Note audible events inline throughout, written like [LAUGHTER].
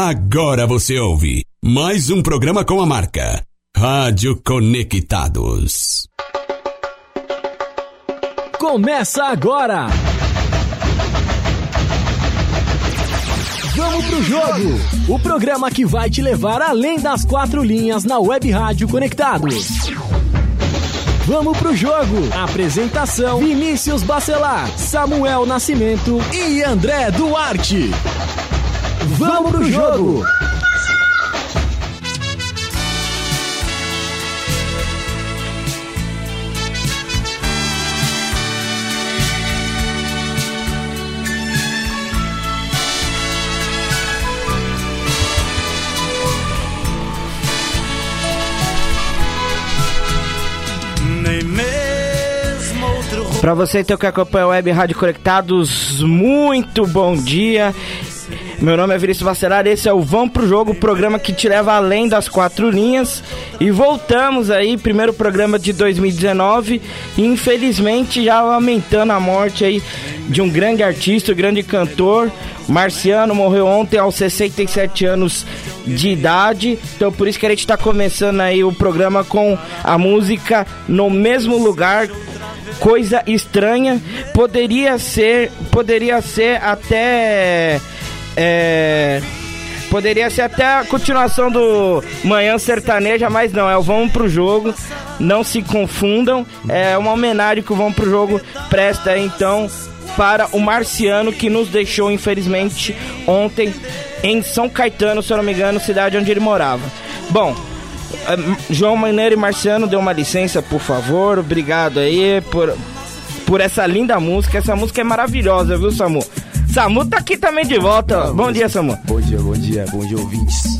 Agora você ouve mais um programa com a marca Rádio Conectados. Começa agora! Vamos pro jogo! O programa que vai te levar além das quatro linhas na Web Rádio Conectados. Vamos pro jogo! Apresentação: Vinícius Bacelar, Samuel Nascimento e André Duarte. Vamos pro jogo! Para você então que acompanha a Web Rádio Conectados, muito bom dia. Meu nome é Vinícius Vacelar, esse é o Vão Pro Jogo, programa que te leva além das quatro linhas. E voltamos aí, primeiro programa de 2019. E infelizmente já lamentando a morte aí de um grande artista, um grande cantor. Marciano morreu ontem aos 67 anos de idade. Então por isso que a gente está começando aí o programa com a música No Mesmo Lugar coisa estranha. Poderia ser, poderia ser até é, poderia ser até a continuação do Manhã Sertaneja, mas não, é o Vamos Pro Jogo. Não se confundam, é uma homenagem que o Vamos Pro Jogo presta então para o Marciano que nos deixou infelizmente ontem em São Caetano, se eu não me engano, cidade onde ele morava. Bom, é, João Maneiro e Marciano, dê uma licença, por favor. Obrigado aí por, por essa linda música. Essa música é maravilhosa, viu, Samu? Samu tá aqui também de volta. Ah, bom dia, Samu. Bom dia, bom dia, bom dia, ouvintes.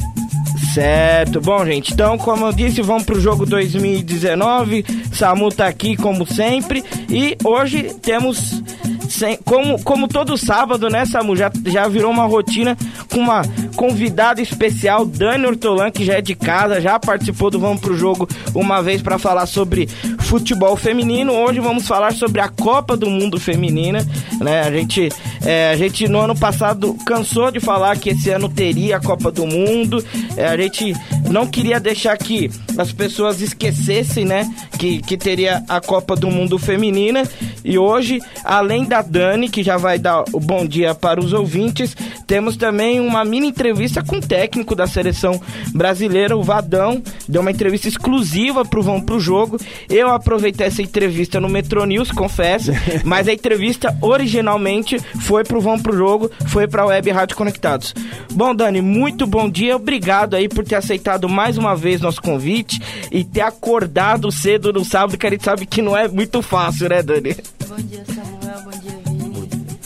Certo, bom gente, então como eu disse, vamos pro jogo 2019. Samu tá aqui como sempre e hoje temos sem, como, como todo sábado, né, Samu? Já, já virou uma rotina com uma convidada especial, Dani Ortolan, que já é de casa, já participou do Vamos Pro Jogo uma vez para falar sobre futebol feminino. Hoje vamos falar sobre a Copa do Mundo Feminina, né? A gente, é, a gente no ano passado cansou de falar que esse ano teria a Copa do Mundo. É, a gente não queria deixar que as pessoas esquecessem, né, que, que teria a Copa do Mundo Feminina. E hoje, além da Dani, que já vai dar o bom dia para os ouvintes, temos também uma mini entrevista com o técnico da seleção brasileira, o Vadão. Deu uma entrevista exclusiva pro Vão Pro Jogo. Eu aproveitei essa entrevista no Metro News, confesso, [LAUGHS] mas a entrevista originalmente foi pro Vão Pro Jogo, foi pra Web Rádio Conectados. Bom, Dani, muito bom dia. Obrigado aí por ter aceitado mais uma vez nosso convite e ter acordado cedo no sábado, que a gente sabe que não é muito fácil, né, Dani? Bom dia, Samuel. Bom dia,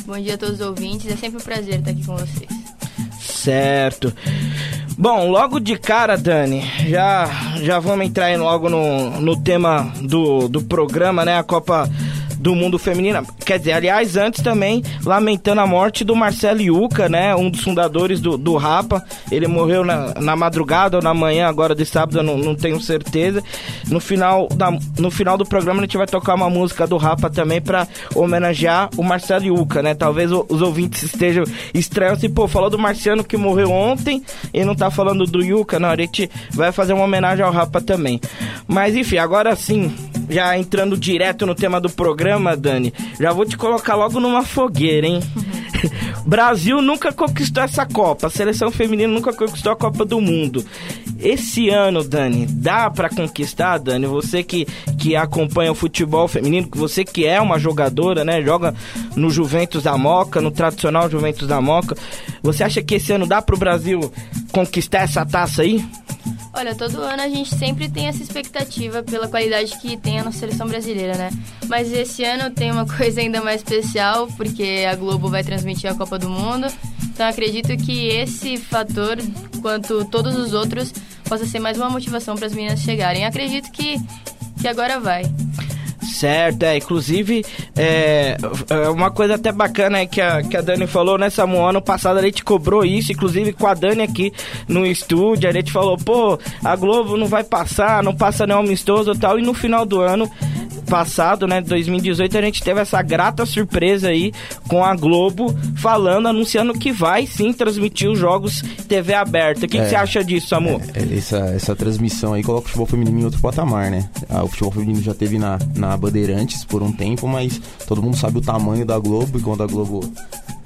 Bom dia a todos os ouvintes, é sempre um prazer estar aqui com vocês. Certo. Bom, logo de cara, Dani, já, já vamos entrar logo no, no tema do, do programa, né? A Copa do mundo feminino. Quer dizer, aliás, antes também lamentando a morte do Marcelo Iuca, né? Um dos fundadores do, do Rapa. Ele morreu na, na madrugada ou na manhã, agora de sábado, eu não, não tenho certeza. No final, da, no final do programa a gente vai tocar uma música do Rapa também para homenagear o Marcelo Iuca, né? Talvez o, os ouvintes estejam estranhos assim, pô, falou do Marciano que morreu ontem e não tá falando do Iuca. Não, a gente vai fazer uma homenagem ao Rapa também. Mas enfim, agora sim, já entrando direto no tema do programa, Dani, já vou te colocar logo numa fogueira, hein? [LAUGHS] Brasil nunca conquistou essa Copa, a seleção feminina nunca conquistou a Copa do Mundo. Esse ano, Dani, dá para conquistar, Dani? Você que, que acompanha o futebol feminino, você que é uma jogadora, né? Joga no Juventus da Moca, no tradicional Juventus da Moca. Você acha que esse ano dá pro Brasil conquistar essa taça aí? Olha, todo ano a gente sempre tem essa expectativa pela qualidade que tem a nossa seleção brasileira, né? Mas esse ano tem uma [LAUGHS] coisa ainda mais especial, porque a Globo vai transmitir a Copa do Mundo. Então acredito que esse fator, quanto todos os outros, possa ser mais uma motivação para as meninas chegarem. Acredito que, que agora vai. Certo, é. Inclusive, é, é, uma coisa até bacana que a, que a Dani falou, né, Samuel? Ano passado a gente cobrou isso, inclusive com a Dani aqui no estúdio. A gente falou, pô, a Globo não vai passar, não passa nem amistoso e tal. E no final do ano passado, né, 2018, a gente teve essa grata surpresa aí com a Globo falando, anunciando que vai sim transmitir os jogos TV aberta. O que, é, que você acha disso, Samu? É, é, essa, essa transmissão aí coloca o futebol feminino em outro patamar, né? Ah, o futebol feminino já teve na, na Bandeirantes por um tempo, mas todo mundo sabe o tamanho da Globo e quando a Globo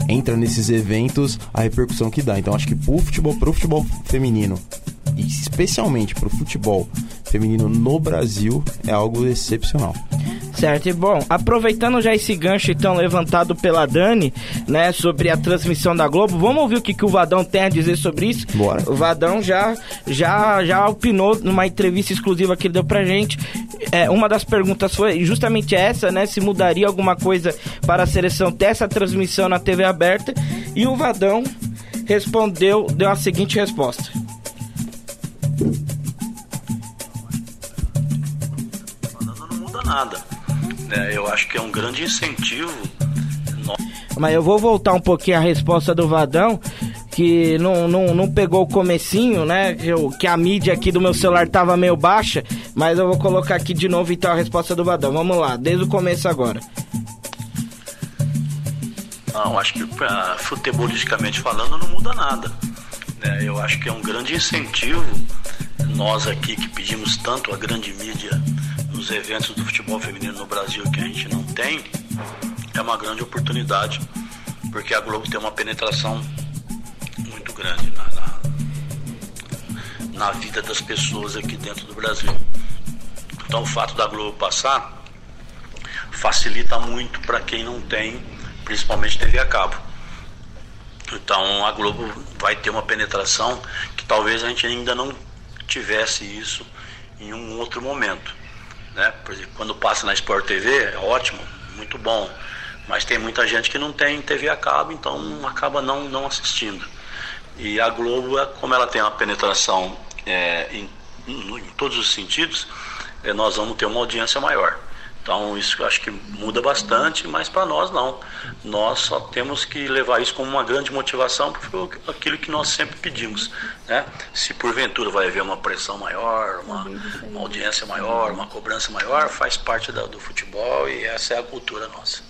entra nesses eventos, a repercussão que dá. Então acho que pro futebol, pro futebol feminino, e especialmente pro futebol feminino no Brasil, é algo excepcional. Certo, e bom, aproveitando já esse gancho então levantado pela Dani, né, sobre a transmissão da Globo, vamos ouvir o que, que o Vadão tem a dizer sobre isso? Bora. O Vadão já, já, já opinou numa entrevista exclusiva que ele deu pra gente. É, uma das perguntas foi justamente essa, né, se mudaria alguma coisa para a seleção ter essa transmissão na TV aberta, e o Vadão respondeu, deu a seguinte resposta. Nada né? Eu acho que é um grande incentivo. Mas eu vou voltar um pouquinho à resposta do Vadão, que não, não, não pegou o comecinho, né? Que, eu, que a mídia aqui do meu celular tava meio baixa, mas eu vou colocar aqui de novo então a resposta do Vadão. Vamos lá, desde o começo agora. Não, acho que uh, futebolisticamente falando não muda nada. Né? Eu acho que é um grande incentivo, nós aqui que pedimos tanto a grande mídia nos eventos do futebol feminino no Brasil que a gente não tem, é uma grande oportunidade, porque a Globo tem uma penetração muito grande na, na, na vida das pessoas aqui dentro do Brasil. Então o fato da Globo passar facilita muito para quem não tem, principalmente TV a cabo. Então a Globo vai ter uma penetração que talvez a gente ainda não tivesse isso em um outro momento. Né? Quando passa na Sport TV, é ótimo, muito bom. Mas tem muita gente que não tem TV a cabo, então acaba não, não assistindo. E a Globo, é, como ela tem uma penetração é, em, em, todos os sentidos, é, nós vamos ter uma audiência maior. Então isso acho que muda bastante, mas para nós não. Nós só temos que levar isso como uma grande motivação, porque foi aquilo que nós sempre pedimos. Né? Se porventura vai haver uma pressão maior, uma, uma audiência maior, uma cobrança maior, faz parte da, do futebol e essa é a cultura nossa.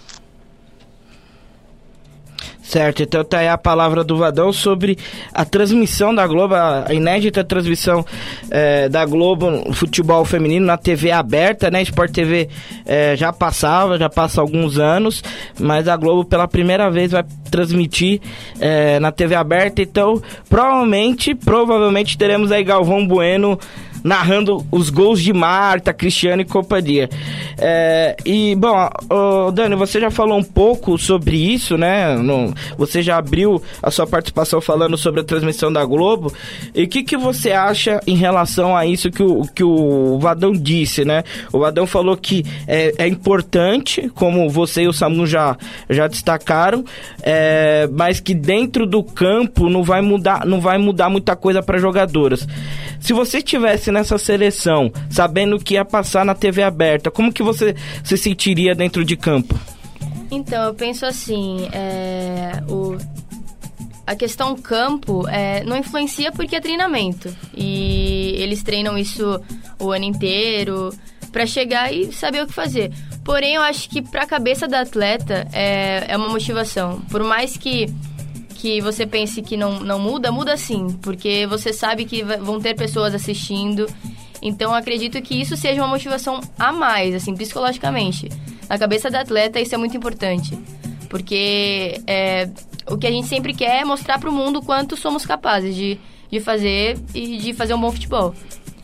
Certo, então tá aí a palavra do Vadão sobre a transmissão da Globo, a inédita transmissão é, da Globo no futebol feminino na TV aberta, né? Sport TV é, já passava, já passa alguns anos, mas a Globo pela primeira vez vai transmitir é, na TV aberta, então provavelmente, provavelmente teremos aí Galvão Bueno narrando os gols de Marta, Cristiano e companhia. É, e, bom, oh, Dani, você já falou um pouco sobre isso, né? No, você já abriu a sua participação falando sobre a transmissão da Globo. E o que, que você acha em relação a isso que o, que o Vadão disse, né? O Vadão falou que é, é importante, como você e o Samu já, já destacaram, é, mas que dentro do campo não vai mudar, não vai mudar muita coisa para jogadoras. Se você estivesse nessa seleção, sabendo que ia passar na TV aberta, como que você se sentiria dentro de campo? Então, eu penso assim, é, o, a questão campo é, não influencia porque é treinamento. E eles treinam isso o ano inteiro para chegar e saber o que fazer. Porém, eu acho que para a cabeça da atleta é, é uma motivação. Por mais que que você pense que não, não muda, muda sim, porque você sabe que vão ter pessoas assistindo. Então acredito que isso seja uma motivação a mais, assim, psicologicamente. Na cabeça da atleta isso é muito importante, porque é, o que a gente sempre quer é mostrar para o mundo quanto somos capazes de, de fazer e de fazer um bom futebol.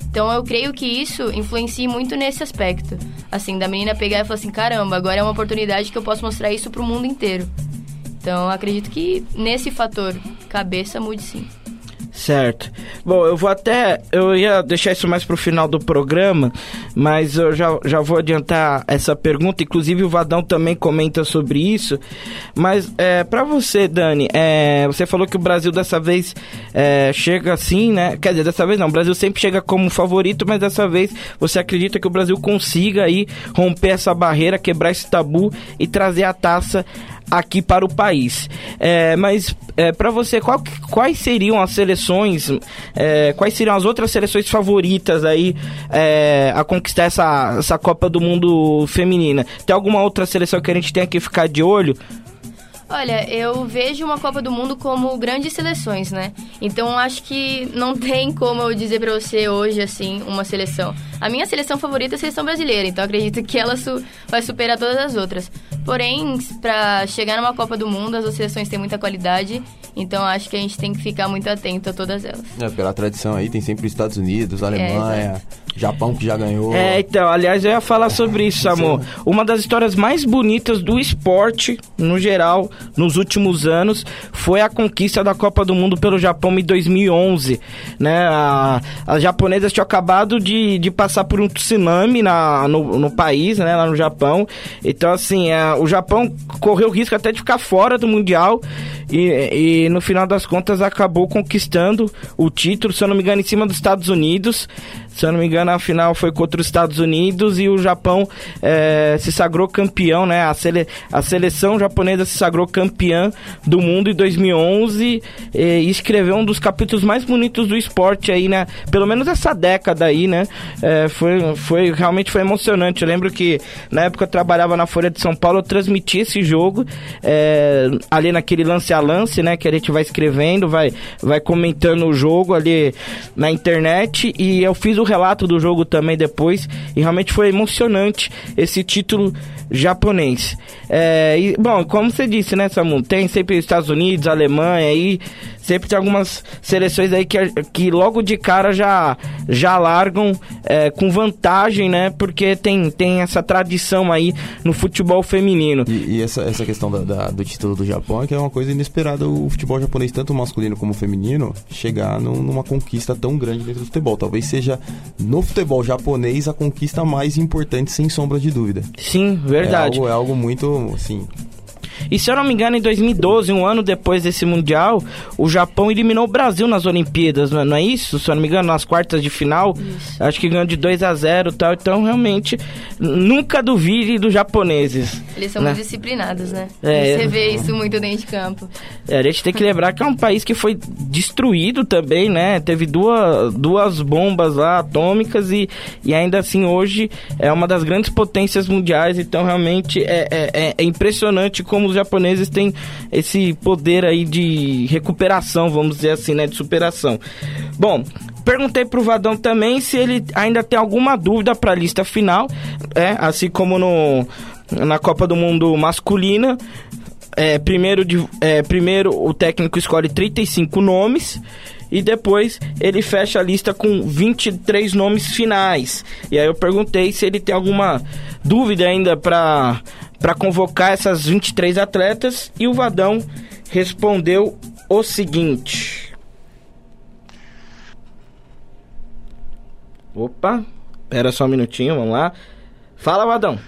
Então eu creio que isso influencia muito nesse aspecto. Assim, da menina pegar e falar assim, caramba, agora é uma oportunidade que eu posso mostrar isso para o mundo inteiro. Então acredito que nesse fator cabeça mude sim. Certo. Bom, eu vou até. Eu ia deixar isso mais pro final do programa, mas eu já, já vou adiantar essa pergunta. Inclusive, o Vadão também comenta sobre isso. Mas, é, para você, Dani, é, você falou que o Brasil dessa vez é, chega assim, né? Quer dizer, dessa vez não. O Brasil sempre chega como favorito, mas dessa vez você acredita que o Brasil consiga aí romper essa barreira, quebrar esse tabu e trazer a taça aqui para o país. É, mas é, para você, qual, quais seriam as seleções, é, quais seriam as outras seleções favoritas aí é, a conquistar essa, essa Copa do Mundo feminina? Tem alguma outra seleção que a gente tem que ficar de olho? Olha, eu vejo uma Copa do Mundo como grandes seleções, né? Então acho que não [LAUGHS] tem como eu dizer para você hoje, assim, uma seleção. A minha seleção favorita é a seleção brasileira, então acredito que ela su vai superar todas as outras. Porém, para chegar numa Copa do Mundo, as seleções têm muita qualidade, então acho que a gente tem que ficar muito atento a todas elas. É, pela tradição aí, tem sempre os Estados Unidos, Alemanha, é, Japão que já ganhou. É, então, aliás, eu ia falar sobre isso, amor. Uma das histórias mais bonitas do esporte, no geral, nos últimos anos, foi a conquista da Copa do Mundo pelo Japão em 2011. Né? A, as japonesas tinham acabado de, de passar por um tsunami na, no, no país, né? lá no Japão. Então, assim, a, o Japão correu o risco até de ficar fora do Mundial e, e no final das contas acabou conquistando o título, se eu não me engano, em cima dos Estados Unidos. Se eu não me engano, a final foi contra os Estados Unidos e o Japão é, se sagrou campeão, né? A, sele, a seleção japonesa se sagrou campeã do mundo em 2011 e escreveu um dos capítulos mais bonitos do esporte aí, né? Pelo menos essa década aí, né? É, foi, foi, realmente foi emocionante. Eu lembro que na época eu trabalhava na Folha de São Paulo, eu transmiti esse jogo é, ali naquele lance a lance, né? Que a gente vai escrevendo, vai, vai comentando o jogo ali na internet e eu fiz o relato do jogo também depois e realmente foi emocionante esse título japonês. É, e, bom, como você disse, né, Samu? Tem sempre Estados Unidos, Alemanha aí, sempre tem algumas seleções aí que, que logo de cara já, já largam é, com vantagem, né? Porque tem, tem essa tradição aí no futebol feminino. E, e essa, essa questão da, da, do título do Japão é que é uma coisa inesperada o futebol japonês, tanto masculino como feminino, chegar num, numa conquista tão grande dentro do futebol. Talvez seja no futebol japonês a conquista mais importante, sem sombra de dúvida. Sim, verdade. É algo, é algo muito, assim, e se eu não me engano, em 2012, um ano depois desse Mundial, o Japão eliminou o Brasil nas Olimpíadas, não é, é isso? Se eu não me engano, nas quartas de final. Isso. Acho que ganhou de 2 a 0 e tal. Então, realmente, nunca duvide dos japoneses. Eles são né? muito disciplinados, né? É, Você vê isso muito dentro de campo. É, a gente tem que lembrar que é um país que foi destruído também, né? Teve duas, duas bombas lá atômicas e, e ainda assim hoje é uma das grandes potências mundiais. Então, realmente, é, é, é, é impressionante como os japoneses têm esse poder aí de recuperação, vamos dizer assim, né? De superação. Bom, perguntei pro Vadão também se ele ainda tem alguma dúvida para a lista final, é, assim como no na Copa do Mundo masculina. É, primeiro, de, é, primeiro o técnico escolhe 35 nomes e depois ele fecha a lista com 23 nomes finais. E aí eu perguntei se ele tem alguma dúvida ainda para para convocar essas 23 atletas e o Vadão respondeu o seguinte: Opa, espera só um minutinho, vamos lá. Fala, Vadão.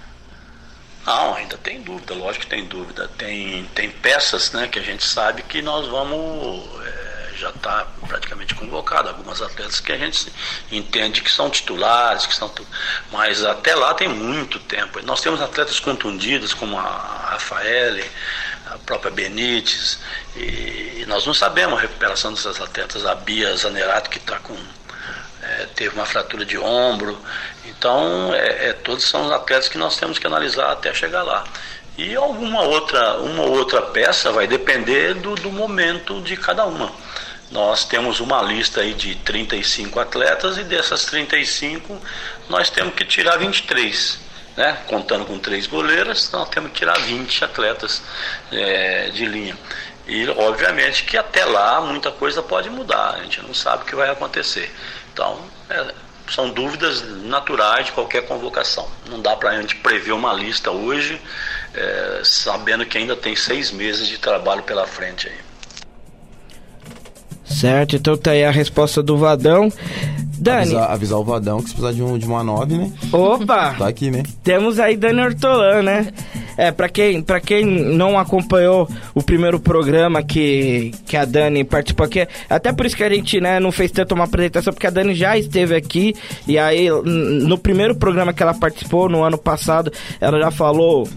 Não, ainda tem dúvida, lógico que tem dúvida. Tem, tem peças né, que a gente sabe que nós vamos é, já está praticamente convocado. Algumas atletas que a gente entende que são titulares, que são. Mas até lá tem muito tempo. Nós temos atletas contundidas, como a Rafaele, a própria Benítez, e nós não sabemos a recuperação dessas atletas. A Bia Zanerato, que está com. É, teve uma fratura de ombro. Então, é, é, todos são os atletas que nós temos que analisar até chegar lá. E alguma outra, uma outra peça vai depender do, do momento de cada uma. Nós temos uma lista aí de 35 atletas e dessas 35 nós temos que tirar 23. Né? Contando com três goleiras, nós temos que tirar 20 atletas é, de linha. E obviamente que até lá muita coisa pode mudar, a gente não sabe o que vai acontecer. Então, é, são dúvidas naturais de qualquer convocação. Não dá para a gente prever uma lista hoje, é, sabendo que ainda tem seis meses de trabalho pela frente aí. Certo, então tá aí a resposta do Vadão. Dani. Avisar, avisar o Vadão que se precisar de, um, de uma 9, né? Opa! [LAUGHS] tá aqui, né? Temos aí Dani Ortolan, né? É, pra quem, pra quem não acompanhou o primeiro programa que, que a Dani participou aqui, até por isso que a gente né, não fez tanto uma apresentação, porque a Dani já esteve aqui, e aí no primeiro programa que ela participou, no ano passado, ela já falou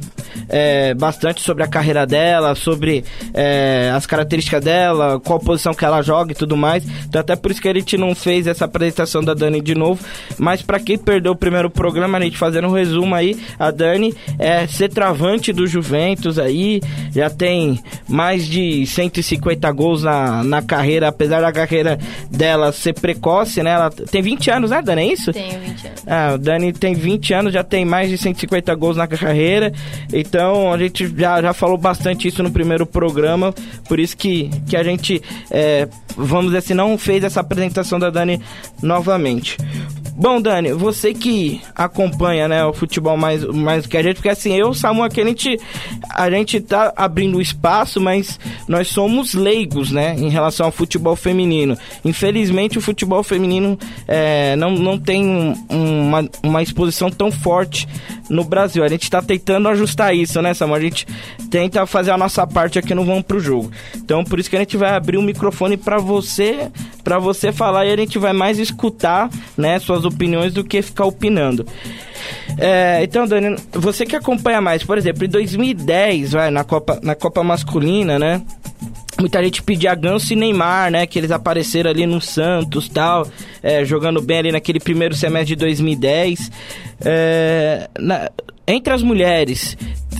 é, bastante sobre a carreira dela, sobre é, as características dela, qual posição que ela joga e tudo mais. Então até por isso que a gente não fez essa apresentação da Dani de novo. Mas para quem perdeu o primeiro programa, a gente fazendo um resumo aí, a Dani é centroavante do Juventus aí, já tem mais de 150 gols na, na carreira, apesar da carreira dela ser precoce, né? Ela tem 20 anos, né, Dani? É isso? Tenho 20 anos. Ah, o Dani tem 20 anos, já tem mais de 150 gols na carreira. Então a gente já, já falou bastante isso no primeiro programa. Por isso que, que a gente, é, vamos dizer assim, não fez essa apresentação da Dani novamente. Bom, Dani, você que acompanha, né, o futebol mais, mais que a gente, porque assim, eu, Samu, aqui a gente, a gente tá abrindo espaço, mas nós somos leigos, né, em relação ao futebol feminino. Infelizmente, o futebol feminino é, não, não tem um- uma, uma exposição tão forte no Brasil. A gente está tentando ajustar isso, né, Samu? A gente tenta fazer a nossa parte aqui no Vamos Pro Jogo. Então, por isso que a gente vai abrir o microfone para você, para você falar e a gente vai mais escutar, né, suas opiniões do que ficar opinando. É, então, Dani, você que acompanha mais, por exemplo, em 2010, vai, na Copa, na Copa Masculina, né? Muita gente pedia Ganso e Neymar, né? Que eles apareceram ali no Santos tal, é, jogando bem ali naquele primeiro semestre de 2010. É, na- entre as mulheres,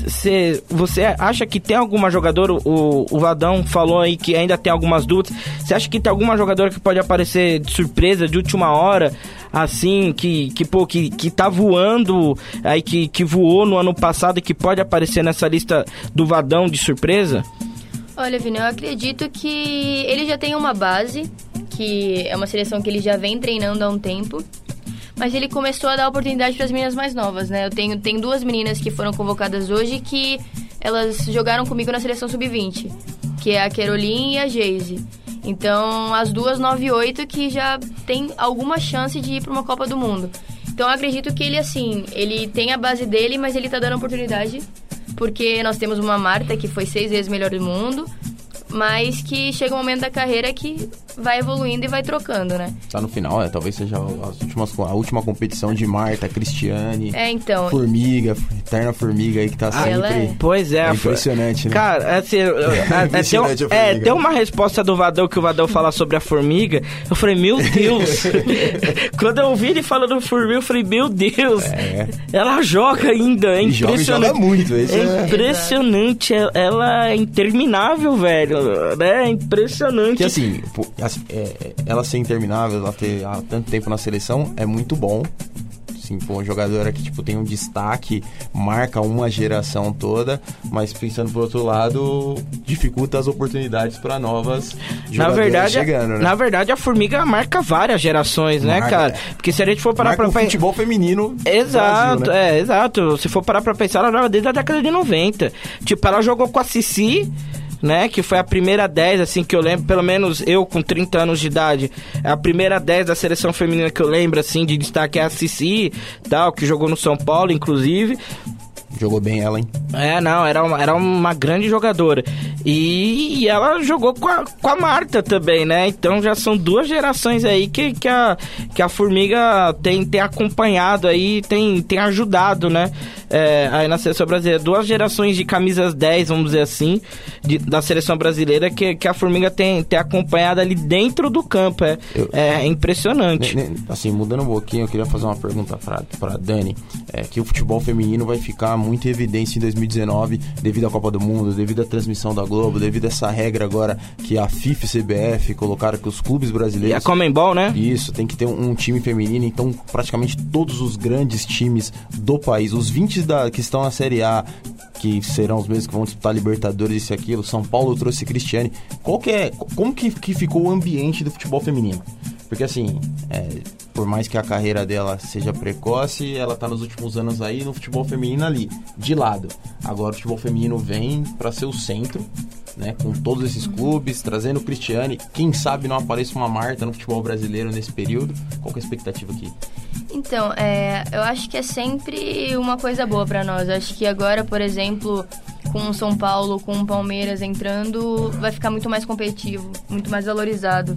cê- você acha que tem alguma jogadora? O, o Vadão falou aí que ainda tem algumas dúvidas. Você acha que tem alguma jogadora que pode aparecer de surpresa, de última hora? Assim, que, que, pô, que, que tá voando, aí que, que voou no ano passado e que pode aparecer nessa lista do Vadão de surpresa? Olha, Vini, eu acredito que ele já tem uma base, que é uma seleção que ele já vem treinando há um tempo. Mas ele começou a dar oportunidade para as meninas mais novas, né? Eu tenho, tenho duas meninas que foram convocadas hoje que elas jogaram comigo na seleção sub-20, que é a Caroline e a Geise. Então, as duas 9 e 8 que já tem alguma chance de ir para uma Copa do Mundo. Então, eu acredito que ele, assim, ele tem a base dele, mas ele tá dando oportunidade porque nós temos uma Marta que foi seis vezes melhor do mundo, mas que chega um momento da carreira que vai evoluindo e vai trocando, né? Tá no final, é, talvez seja as últimas, a última competição de Marta, Cristiane, É, então. Formiga, eterna Formiga aí que tá sempre... ela é- Pois é. É impressionante, né? Cara, assim, eu- eu- é, é, tem, um- Impressionante a é, tem uma resposta do Vadão que o Vadão fala sobre a formiga. Eu falei, meu Deus. [LAUGHS] Quando eu ouvi ele falando do formiga, eu falei, meu Deus. É. Ela joga ainda, é joga, impressionante. joga muito, esse É é... impressionante, ela- ela é interminável, velho. né? É impressionante. Que assim, assim, é, é, ela ser interminável, ela ter há tanto tempo na seleção, é muito bom. Assim, pô, uma jogadora que tipo, tem um destaque, marca uma geração toda, mas pensando por outro lado, dificulta as oportunidades para novas Na verdade, chegando, né? na verdade, a formiga marca várias gerações, né, Marca, cara? é. Porque se a gente for parar Marca pra o pensar. futebol feminino Exato, Brasil, né? é, exato. Se for parar pra pensar, ela joga desde a década de 90. Tipo, ela jogou com a Cici, né? Que foi a primeira 10, assim, que eu lembro, pelo menos eu com 30 anos de idade. É a primeira 10 da seleção feminina que eu lembro, assim, de destaque é a Cici, tal, que jogou no São Paulo, inclusive. Jogou bem ela, hein? É, não, era uma, era uma grande jogadora. E, e ela jogou com a, com a Marta também, né? Então já são duas gerações aí que, que, a, que a Formiga tem, tem acompanhado aí, tem, tem ajudado, né? É, aí na seleção brasileira. Duas gerações de camisas 10, vamos dizer assim, de- da seleção brasileira que, que a Formiga tem, tem acompanhado ali dentro do campo. É, Eu- é impressionante. Ne- ne- Assim, mudando um pouquinho, eu queria fazer uma pergunta pra, pra Dani. É que o futebol feminino vai ficar muito em evidência em 2019 devido à Copa do Mundo, devido à transmissão da Globo, devido a essa regra agora que a FIFA e CBF colocaram que os clubes E brasileiros... a Comembol, né? Isso, tem que ter um, um time feminino, então praticamente todos os grandes times do país, os 20 da, que estão na Série A, que serão os mesmos que vão disputar Libertadores, isso e aquilo, São Paulo trouxe Cristiane. Qual que é, como que, que ficou o ambiente do futebol feminino? Porque assim, é, por mais que a carreira dela seja precoce, ela tá nos últimos anos aí no futebol feminino ali, de lado. Agora o futebol feminino vem para ser o centro, né, com todos esses clubes, trazendo o Cristiane. Quem sabe não apareça uma Marta no futebol brasileiro nesse período? Qual é a expectativa aqui? Então, é, eu acho que é sempre uma coisa boa pra nós. Eu acho que agora, por exemplo, com o São Paulo, com o Palmeiras entrando, vai ficar muito mais competitivo, muito mais valorizado.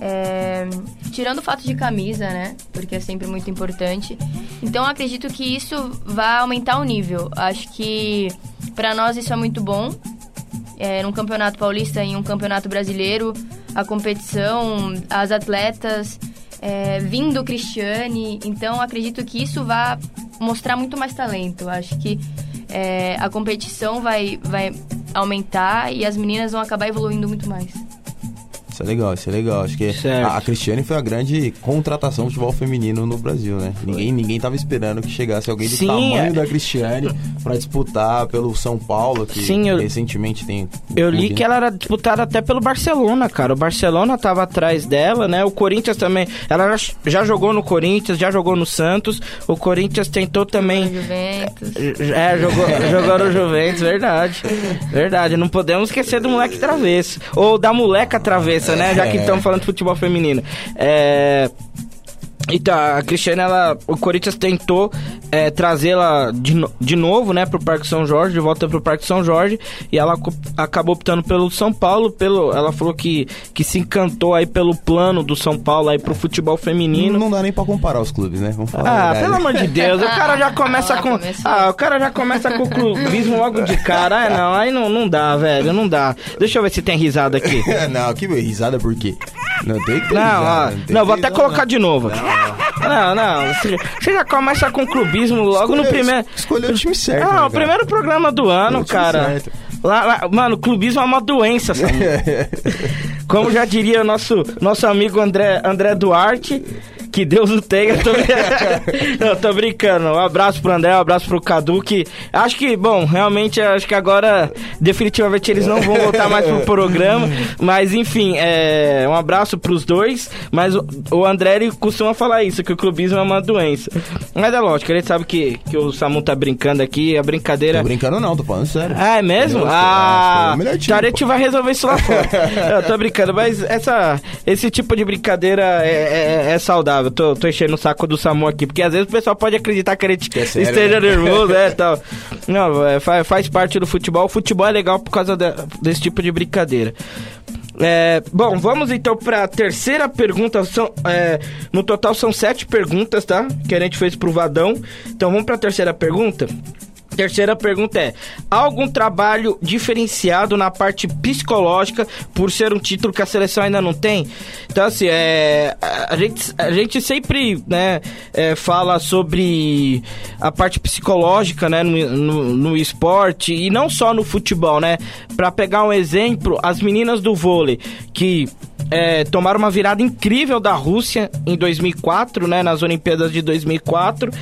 É, tirando o fato de camisa, né? Porque é sempre muito importante. Então acredito que isso vai aumentar o nível. Acho que para nós isso é muito bom. É, num campeonato paulista e um campeonato brasileiro, a competição, as atletas, é, vindo Cristiane. Então acredito que isso vai mostrar muito mais talento. Acho que é, a competição vai, vai aumentar e as meninas vão acabar evoluindo muito mais. Isso é legal, isso é legal. Acho que a, a, Cristiane foi a grande contratação do futebol feminino no Brasil, né? Ninguém, ninguém tava esperando que chegasse alguém do Sim, tamanho é. da Cristiane para disputar pelo São Paulo, que Sim, eu, recentemente tem. Eu li que ela era disputada até pelo Barcelona, cara. O Barcelona tava atrás dela, né? O Corinthians também. Ela já jogou no Corinthians, já jogou no Santos. O Corinthians tentou também. Juventus. É, jogou, [LAUGHS] jogou no Juventus, verdade. Verdade. Não podemos esquecer do moleque travesso. Ou da moleca travessa né? Já que é. estamos falando de futebol feminino. É. Então, a Cristiane, ela, o Corinthians tentou é, trazê-la de, no, de novo, né, pro Parque São Jorge, de volta pro Parque São Jorge, e ela acabou optando pelo São Paulo, pelo, ela falou que, que se encantou aí pelo plano do São Paulo aí pro futebol feminino. Não, não dá nem pra comparar os clubes, né? Vamos falar ah, pelo amor de Deus, o cara já [LAUGHS] começa com... Ah, o cara já começa com o clubismo logo de cara, é, não, aí não, não dá, velho, não dá. Deixa eu ver se tem risada aqui. [LAUGHS] não, que risada por quê? Não tem que Não, ó, não, não vou até colocar não. de novo. Não, não, você já começa com clubismo logo Escolheu, no primeiro. Escolheu o time certo. Não, né, o primeiro programa do ano, cara. Lá, lá, mano, clubismo é uma doença, sabe? [LAUGHS] Como já diria o nosso, nosso amigo André, André Duarte, que Deus o tenha. Tô... Não, [LAUGHS] tô brincando. Um abraço pro André, um abraço pro Cadu, que acho que, bom, realmente acho que agora definitivamente eles não vão voltar mais pro programa. Mas enfim, é... um abraço pros dois. Mas o, André ele costuma falar isso, que o clubismo é uma doença. Mas é lógico, ele sabe que, que o Samu tá brincando aqui, a brincadeira. Tô brincando não, tô falando sério. Ah, é mesmo? ah, é então a gente vai resolver isso lá fora. [LAUGHS] Eu tô brincando, mas essa, esse tipo de brincadeira é, é, é saudável eu tô, tô enchendo o saco do Samu aqui, porque às vezes o pessoal pode acreditar que ele é sério, esteja né? nervoso, é, [LAUGHS] tal. Não, é, faz, faz parte do futebol. O futebol é legal por causa de, desse tipo de brincadeira. É, bom, vamos então para a terceira pergunta. São, é, no total são sete perguntas, tá? Que a gente fez pro Vadão. Então vamos para a terceira pergunta. Terceira pergunta é: há algum trabalho diferenciado na parte psicológica por ser um título que a seleção ainda não tem? Então, assim, é, a, gente, a gente sempre né, é, fala sobre a parte psicológica né, no, no, no, esporte e não só no futebol, né? Para pegar um exemplo, as meninas do vôlei que é, tomaram uma virada incrível da Rússia em 2004, né, nas Olimpíadas de 2004,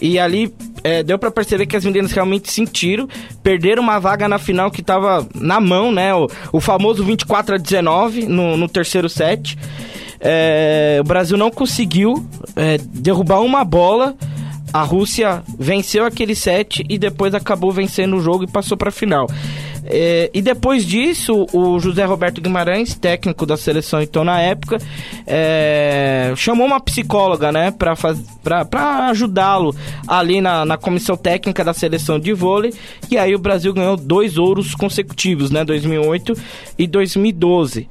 e ali é, deu para perceber que as meninas realmente sentiram, perderam uma vaga na final que estava na mão, né, o, o famoso 24 a 19 no, no terceiro set. É, o Brasil não conseguiu é, derrubar uma bola. A Rússia venceu aquele set e depois acabou vencendo o jogo e passou para a final. É, e depois disso, o José Roberto Guimarães, técnico da seleção então na época, é, chamou uma psicóloga, né, para ajudá-lo ali na, na comissão técnica da seleção de vôlei. E aí o Brasil ganhou dois ouros consecutivos, né, 2008 e 2012.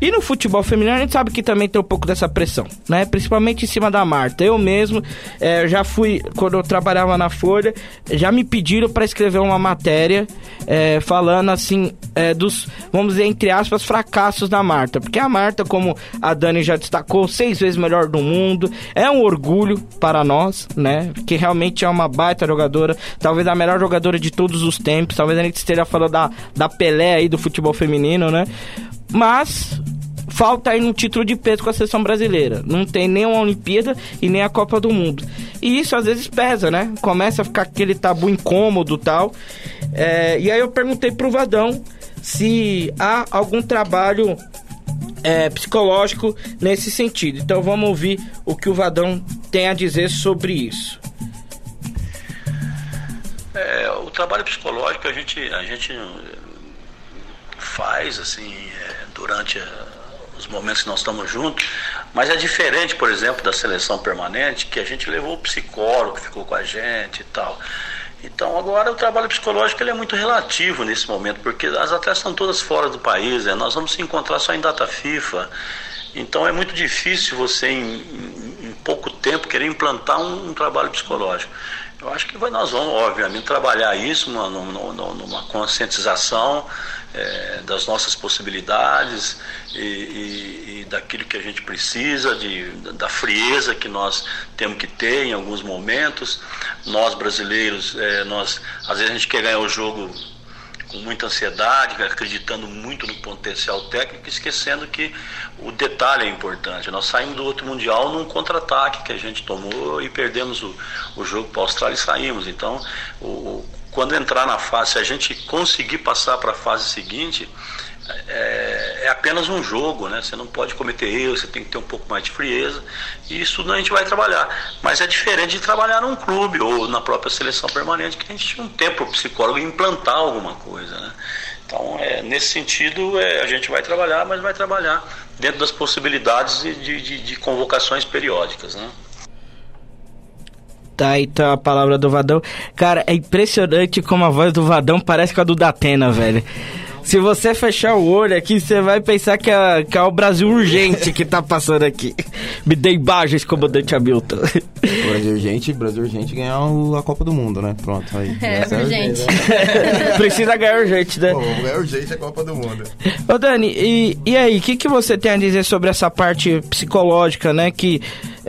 E no futebol feminino a gente sabe que também tem um pouco dessa pressão, né? Principalmente em cima da Marta. Eu mesmo é, já fui, quando eu trabalhava na Folha, já me pediram para escrever uma matéria é, falando assim é, dos, vamos dizer, entre aspas, fracassos da Marta. Porque a Marta, como a Dani já destacou, seis vezes melhor do mundo, é um orgulho para nós, né? Que realmente é uma baita jogadora, talvez a melhor jogadora de todos os tempos. Talvez a gente esteja falando da, da Pelé aí do futebol feminino, né? Mas falta aí um título de peso com a seleção brasileira. Não tem nem uma Olimpíada e nem a Copa do Mundo. E isso às vezes pesa, né? Começa a ficar aquele tabu incômodo tal. É, e aí eu perguntei pro Vadão se há algum trabalho é, psicológico nesse sentido. Então vamos ouvir o que o Vadão tem a dizer sobre isso. É, o trabalho psicológico a gente, a gente faz assim é, durante a, os momentos que nós estamos juntos, mas é diferente, por exemplo, da seleção permanente, que a gente levou o psicólogo que ficou com a gente e tal. Então agora o trabalho psicológico ele é muito relativo nesse momento, porque as atletas estão todas fora do país, né? nós vamos se encontrar só em data FIFA. Então é muito difícil você, em, em, pouco tempo, querer implantar um, um, trabalho psicológico. Eu acho que nós vamos, obviamente, trabalhar isso numa, numa, numa conscientização é, das nossas possibilidades e, e, e, daquilo que a gente precisa, de, da frieza que nós temos que ter em alguns momentos. Nós brasileiros, é, nós às vezes a gente quer ganhar o jogo com muita ansiedade, acreditando muito no potencial técnico, esquecendo que o detalhe é importante. Nós saímos do outro Mundial num contra-ataque que a gente tomou e perdemos o, o jogo para a Austrália e saímos. Então, o, quando entrar na fase, se a gente conseguir passar para a fase seguinte, é, é, apenas um jogo, né? Você não pode cometer erros, você tem que ter um pouco mais de frieza. E isso a gente vai trabalhar. Mas é diferente de trabalhar num clube ou na própria seleção permanente, que a gente tinha um tempo para o psicólogo implantar alguma coisa, né? Então, é, nesse sentido, é, a gente vai trabalhar, mas vai trabalhar dentro das possibilidades de, de, de convocações periódicas, né? Tá, então a palavra do Vadão. Cara, é impressionante como a voz do Vadão parece com a do Datena, velho. Se você fechar o olho aqui, você vai pensar que é, que é o Brasil urgente que tá passando aqui. Me dê imagens, comandante Hamilton. Brasil urgente, Brasil urgente ganhar a Copa do Mundo, né? Pronto, aí. É, é urgente. [LAUGHS] Precisa ganhar urgente, né? Pô, ganhar urgente a Copa do Mundo. Ô, Dani, e, e aí, o que, que você tem a dizer sobre essa parte psicológica, né? Que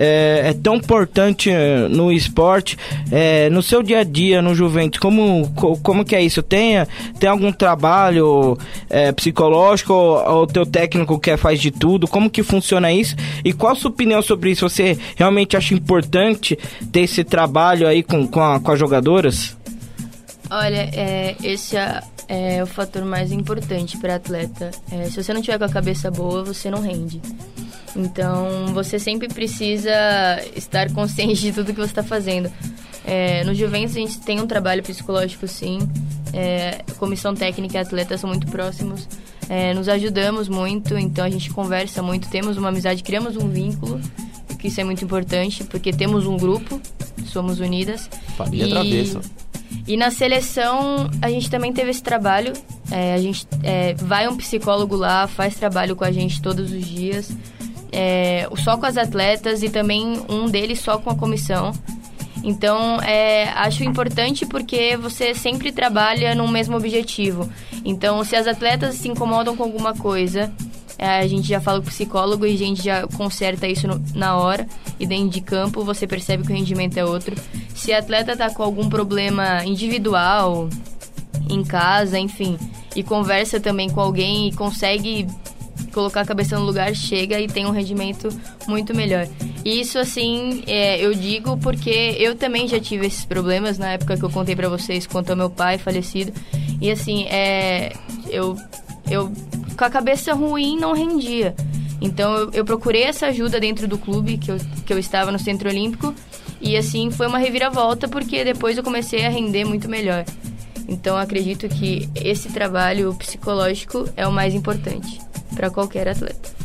é, é tão importante é, no esporte, é, no seu dia a dia, no Juventus, como, como que é isso? Tem, tem algum trabalho é, psicológico ou o teu técnico que faz de tudo? Como que funciona isso? E qual a sua opinião sobre isso? Você realmente acha importante ter esse trabalho aí com, com, a, com as jogadoras? Olha, é, esse é, é, o fator mais importante para atleta. É, se você não tiver com a cabeça boa, você não rende. Então, você sempre precisa estar consciente de tudo que você está fazendo. É, no Juventus, a gente tem um trabalho psicológico, sim. É, comissão técnica e atleta são muito próximos. É, nos ajudamos muito, então a gente conversa muito, temos uma amizade, criamos um vínculo, que isso é muito importante, porque temos um grupo, somos unidas. Família e, travessa. E na seleção, a gente também teve esse trabalho. É, a gente é, vai um psicólogo lá, faz trabalho com a gente todos os dias é, só com as atletas e também um deles só com a comissão. Então, é, acho importante porque você sempre trabalha no mesmo objetivo. Então, se as atletas se incomodam com alguma coisa, é, a gente já fala com o psicólogo e a gente já conserta isso no, na hora. E dentro de campo, você percebe que o rendimento é outro. Se a atleta está com algum problema individual, em casa, enfim, e conversa também com alguém e consegue colocar a cabeça no lugar, chega e tem um rendimento muito melhor. Isso, assim, é, eu digo porque eu também já tive esses problemas na época que eu contei para vocês quanto ao meu pai falecido. E, assim, é, eu, eu com a cabeça ruim não rendia. Então, eu, eu procurei essa ajuda dentro do clube que eu, que eu estava no Centro Olímpico. E, assim, foi uma reviravolta porque depois eu comecei a render muito melhor. Então, acredito que esse trabalho psicológico é o mais importante para qualquer atleta.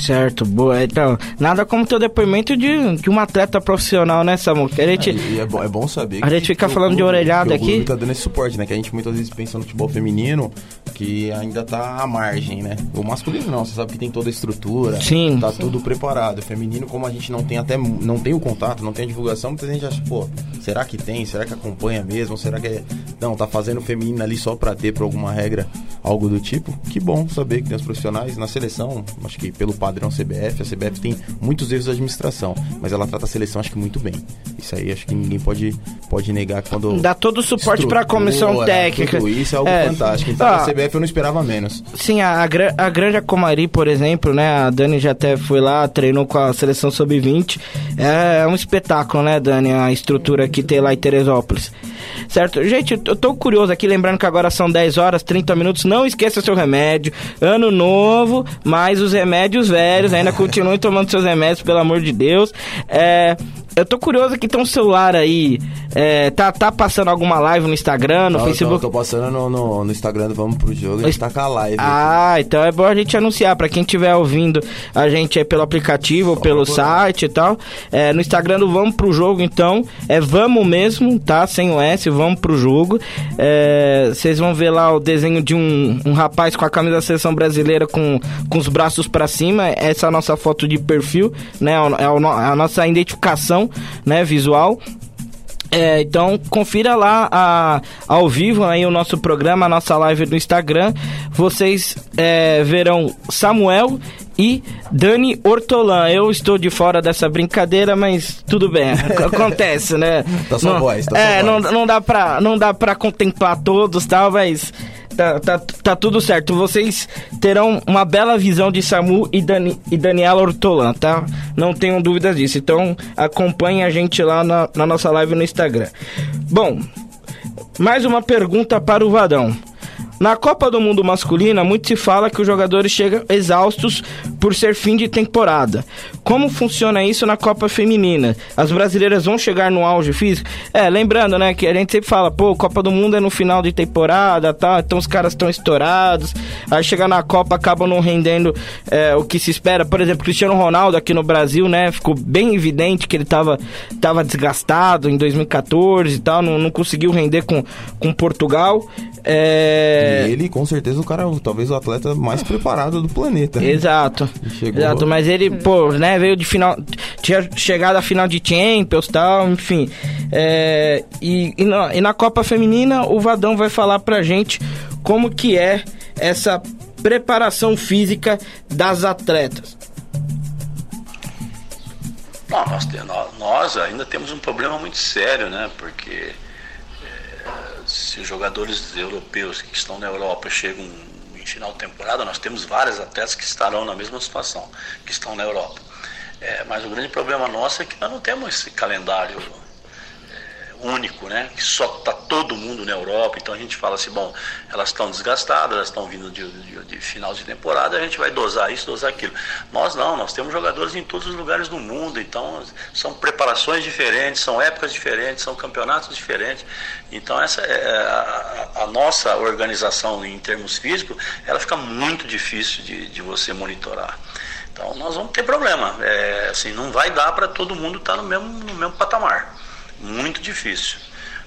Certo, boa. Então, nada como teu depoimento de, de um atleta profissional, né, Samu? a gente, é, é, bom, é bom saber A gente fica falando de orelhada aqui. tá dando esse suporte, né? Que a gente muitas vezes pensa no futebol feminino que ainda tá à margem, né? O masculino não, você sabe que tem toda a estrutura, sim, tá sim. tudo preparado. O feminino, como a gente não tem até não tem o contato, não tem a divulgação, muita gente acha, pô, será que tem? Será que acompanha mesmo? Será que é... não, tá fazendo feminino ali só para ter por alguma regra algo do tipo? Que bom saber que tem os profissionais na seleção, acho que pelo padrão CBF, a CBF tem muitos erros de administração, mas ela trata a seleção acho que muito bem. Isso aí acho que ninguém pode, pode negar quando. Dá todo o suporte para a comissão técnica. Tudo isso é algo é, fantástico. Então ah, a CBF eu não esperava menos. Sim, a, a, a Granja Comari, por exemplo, né? A Dani já até foi lá, treinou com a seleção sub-20. É, é um espetáculo, né, Dani? A estrutura que tem lá em Teresópolis. Certo? Gente, eu tô curioso aqui, lembrando que agora são 10 horas, 30 minutos. Não esqueça seu remédio. Ano novo, mas os remédios velhos, ainda continue tomando seus remédios, pelo amor de Deus. É, eu tô curioso que tem um celular aí. É, tá, tá passando alguma live no Instagram, no Não, Facebook? Tô, tô passando no, no, no Instagram do Vamos Pro Jogo, a gente tá com a live. Ah, então é bom a gente anunciar pra quem estiver ouvindo a gente é pelo aplicativo ou pelo site e tal. É, no Instagram do Vamos Pro Jogo, então, é Vamos mesmo, tá? Sem o S, Vamos Pro Jogo. É, Vocês vão ver lá o desenho de um, um rapaz com a camisa da seleção brasileira com, com os braços pra cima. Essa é a nossa foto de perfil, né? É no- a nossa identificação, né? Visual. É, então confira lá a- ao vivo aí o nosso programa, a nossa live no Instagram. Vocês é, verão Samuel e Dani Ortolan. Eu estou de fora dessa brincadeira, mas tudo bem, ac- acontece, né? [LAUGHS] Tá só não, voz, tá é, não, voz. não dá pra não dá para contemplar todos, tal, mas tá, tá, tá tudo certo. Vocês terão uma bela visão de Samu e, Dani, e Daniela Ortolan, tá? Não tenham dúvidas disso. Então acompanhe a gente lá na, na nossa live no Instagram. Bom, mais uma pergunta para o Vadão. Na Copa do Mundo masculina, muito se fala que os jogadores chegam exaustos por ser fim de temporada. Como funciona isso na Copa Feminina? As brasileiras vão chegar no auge físico? É, lembrando, né, que a gente sempre fala, pô, Copa do Mundo é no final de temporada, tá? Então os caras estão estourados. Aí chegar na Copa acabam não rendendo é, o que se espera. Por exemplo, Cristiano Ronaldo aqui no Brasil, né, ficou bem evidente que ele tava, tava desgastado em 2014 e tal, não, não conseguiu render com, com Portugal. É... E ele, com certeza, o cara, talvez o atleta mais preparado do planeta. Exato. Chegou- Exato, mas ele, pô, né, veio de final. Tinha chegado à final de Champions e tal, enfim. É, e, e, na, e na Copa Feminina, o Vadão vai falar pra gente como que é essa preparação física das atletas. Não, nós, nós ainda temos um problema muito sério, né? Porque se os jogadores europeus que estão na Europa chegam em final de temporada, nós temos vários atletas que estarão na mesma situação, que estão na Europa. Eh, mas o grande problema nosso é que nós não temos esse calendário único, né? Que só está todo mundo na Europa. Então a gente fala assim, bom, elas estão desgastadas, elas estão vindo de, de- de final de temporada, a gente vai dosar isso, dosar aquilo. Nós não, nós temos jogadores em todos os lugares do mundo. Então são preparações diferentes, são épocas diferentes, são campeonatos diferentes. Então essa é a, a- a nossa organização em termos físicos, ela fica muito difícil de, de você monitorar. Então nós vamos ter problema. É, assim, não vai dar para todo mundo estar no mesmo, no mesmo patamar. Muito difícil.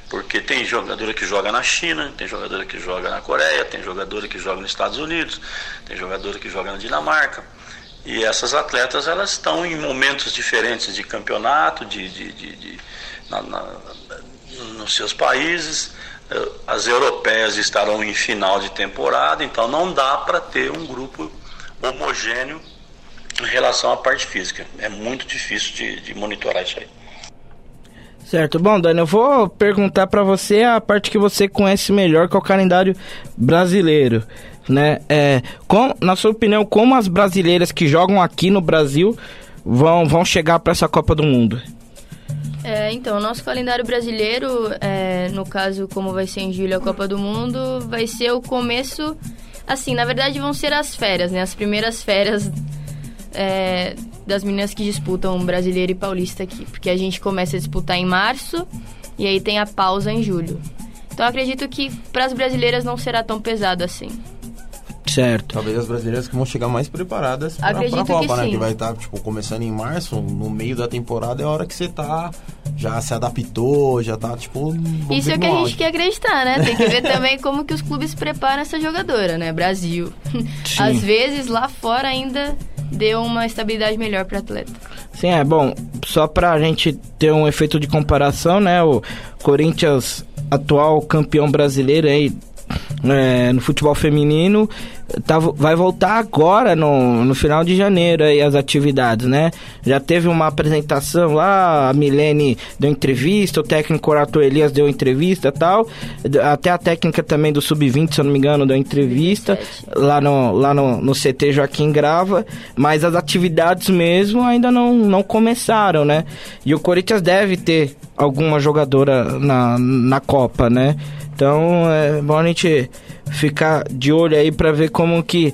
Porque tem jogadora que joga na China, tem jogadora que joga na Coreia, tem jogadora que joga nos Estados Unidos, tem jogadora que joga na Dinamarca. E essas atletas elas estão em momentos diferentes de campeonato, de, de, de- de- na- na- nos seus países. Eh, As europeias estarão em final de temporada, então não dá para ter um grupo homogêneo em relação à parte física. É muito difícil de, de monitorar isso aí. Certo. Bom, Dani, eu vou perguntar pra você a parte que você conhece melhor, que é o calendário brasileiro, né? É, com, na sua opinião, como as brasileiras que jogam aqui no Brasil vão, vão chegar pra essa Copa do Mundo? É, então, o nosso calendário brasileiro, é, no caso, como vai ser em julho a Copa do Mundo, vai ser o começo. Assim, na verdade, vão ser as férias, né? As primeiras férias é, das meninas que disputam brasileiro e paulista aqui. Porque a gente começa a disputar em março e aí tem a pausa em julho. Então, eu acredito que para as brasileiras não será tão pesado assim. Certo. Talvez as brasileiras que vão chegar mais preparadas pra que Copa, né? sim. Que vai estar, tipo, começando em março, no meio da temporada é a hora que você tá. Já se adaptou, já tá, tipo. Isso é o que a gente quer acreditar, né? Tem que ver [LAUGHS] também como que os clubes preparam essa jogadora, né? Brasil. Sim. Às vezes, lá fora ainda deu uma estabilidade melhor para atleta. Sim, é bom, só pra gente ter um efeito de comparação, né? O Corinthians, atual campeão brasileiro aí é, no futebol feminino, tá, vai voltar agora no, no final de janeiro aí as atividades, né? Já teve uma apresentação lá, a Milene deu entrevista, o técnico Orato Elias deu entrevista e tal, até a técnica também do Sub-20, se eu não me engano, deu entrevista 27. lá no, lá no, no CT Joaquim Grava, mas as atividades mesmo ainda não, não começaram, né? E o Corinthians deve ter alguma jogadora na, na Copa, né? Então é bom a gente ficar de olho aí para ver como que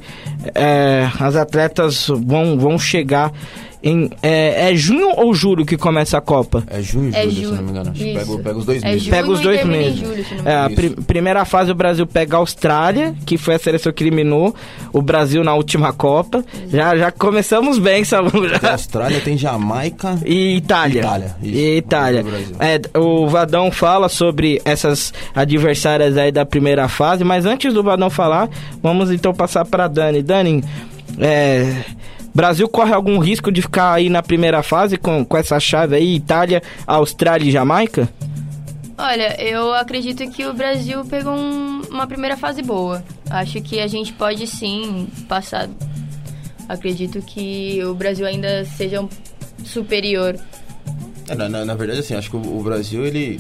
é, as atletas vão, vão chegar em é, é junho ou julho que começa a Copa? É junho e É julho, se não me engano. Pega, pega os dois É meses. junho Pega os dois meses. julho, É, a pri- primeira fase o Brasil pega a Austrália, que foi a seleção que eliminou o Brasil na última Copa. Já, já começamos bem, Samu. Tem já. Austrália, tem Jamaica. E Itália. Itália, isso. E Itália. É, o Vadão fala sobre essas adversárias aí da primeira fase, mas antes do Vadão falar, vamos então passar para Dani. Dani, é, Brasil corre algum risco de ficar aí na primeira fase com, com essa chave aí, Itália, Austrália e Jamaica? Olha, eu acredito que o Brasil pegou um- uma primeira fase boa. Acho que a gente pode sim passar. Acredito que o Brasil ainda seja um superior. É, na, na- na verdade, assim, acho que o, o Brasil, ele,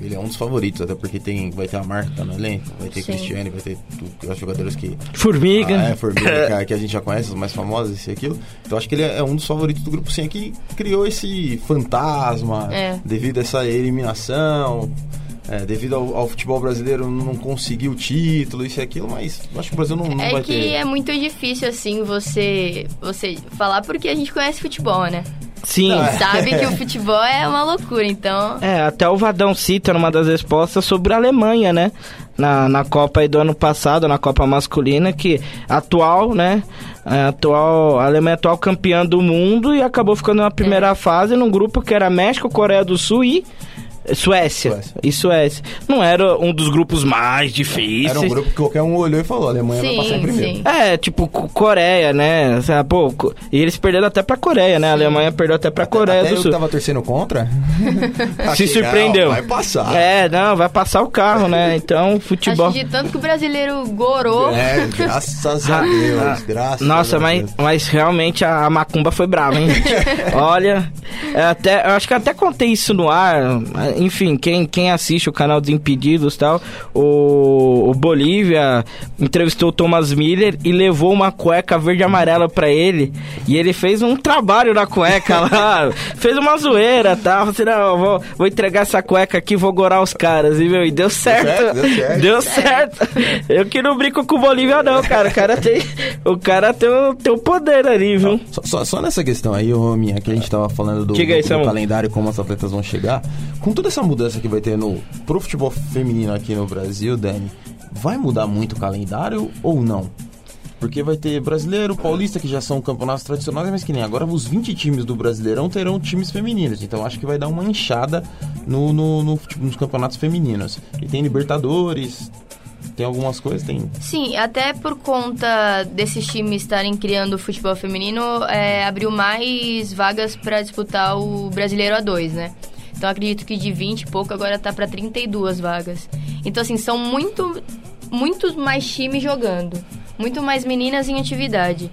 ele é um dos favoritos, até porque tem, vai ter a marca tá no elenco, vai ter Sim. Cristiane, vai ter tu- os jogadores que. Formiga. Ah, é, Formiga, que, [LAUGHS] que a gente já conhece, os mais famosos, esse e aquilo. Então acho que ele é, é um dos favoritos do grupo sim, que criou esse fantasma É. devido a essa eliminação. é, devido ao, ao futebol brasileiro não conseguir o título, isso e aquilo, mas acho que o Brasil não, não é vai que ter. é muito difícil, assim, você, você falar porque a gente conhece futebol, né? Sim. [LAUGHS] Sabe que o futebol é uma loucura, então. É, até o Vadão cita numa das respostas sobre a Alemanha, né? Na, na Copa aí do ano passado, na Copa masculina, que atual, né? é, atual, a Alemanha é atual campeã do mundo e acabou ficando na primeira fase num grupo que era México, Coreia do Sul e Suécia. Suécia. E Suécia. Não era um dos grupos mais difíceis. Era um grupo que qualquer um olhou e falou: a Alemanha vai passar em Sim, primeiro. sim. É, tipo, Co- Coreia, né? Sabe, Pô, co- e eles perderam até pra Coreia, né? A Alemanha perdeu até pra Coreia Até do eu Sul. que tava torcendo contra. [LAUGHS] Se achei, surpreendeu. Vai passar. É, não, vai passar o carro, né? [LAUGHS] Então, futebol. Acho que de tanto que o brasileiro gorou. É, graças a Deus, graças [LAUGHS] Nossa, a mas, Deus. mas realmente a, a macumba foi brava, hein? Olha, é até, eu acho que até contei isso no ar. Enfim, quem, quem assiste o canal dos Impedidos e tal, o, o Bolívia entrevistou o Thomas Miller e levou uma cueca verde e amarela pra ele. E ele fez um trabalho na cueca lá, [LAUGHS] fez uma zoeira, tá? Falei assim, não, vou, vou entregar essa cueca aqui, vou gorar os caras. E, meu, e deu certo. certo, deu certo. [LAUGHS] Deu certo. Eu que não brinco com o Bolívia, não, cara. O cara tem, o cara tem, o, tem o poder ali, viu? Só, só, só nessa questão aí, ô Minha, que a gente tava falando do, Diga aí, do- do calendário, como as atletas vão chegar. Com toda essa mudança que vai ter no, pro futebol feminino aqui no Brasil, Dani, vai mudar muito o calendário ou não? Porque vai ter brasileiro, paulista, que já são campeonatos tradicionais, mas que nem agora os 20 times do Brasileirão terão times femininos. Então acho que vai dar uma inchada no, no, no fute- nos campeonatos femininos. E tem Libertadores, tem algumas coisas, tem. Sim, até por conta desses times estarem criando futebol feminino, é, abriu mais vagas para disputar o Brasileiro A2, né? Então acredito que de 20 e pouco agora tá para 32 vagas. Então assim, são muito muitos mais times jogando, muito mais meninas em atividade.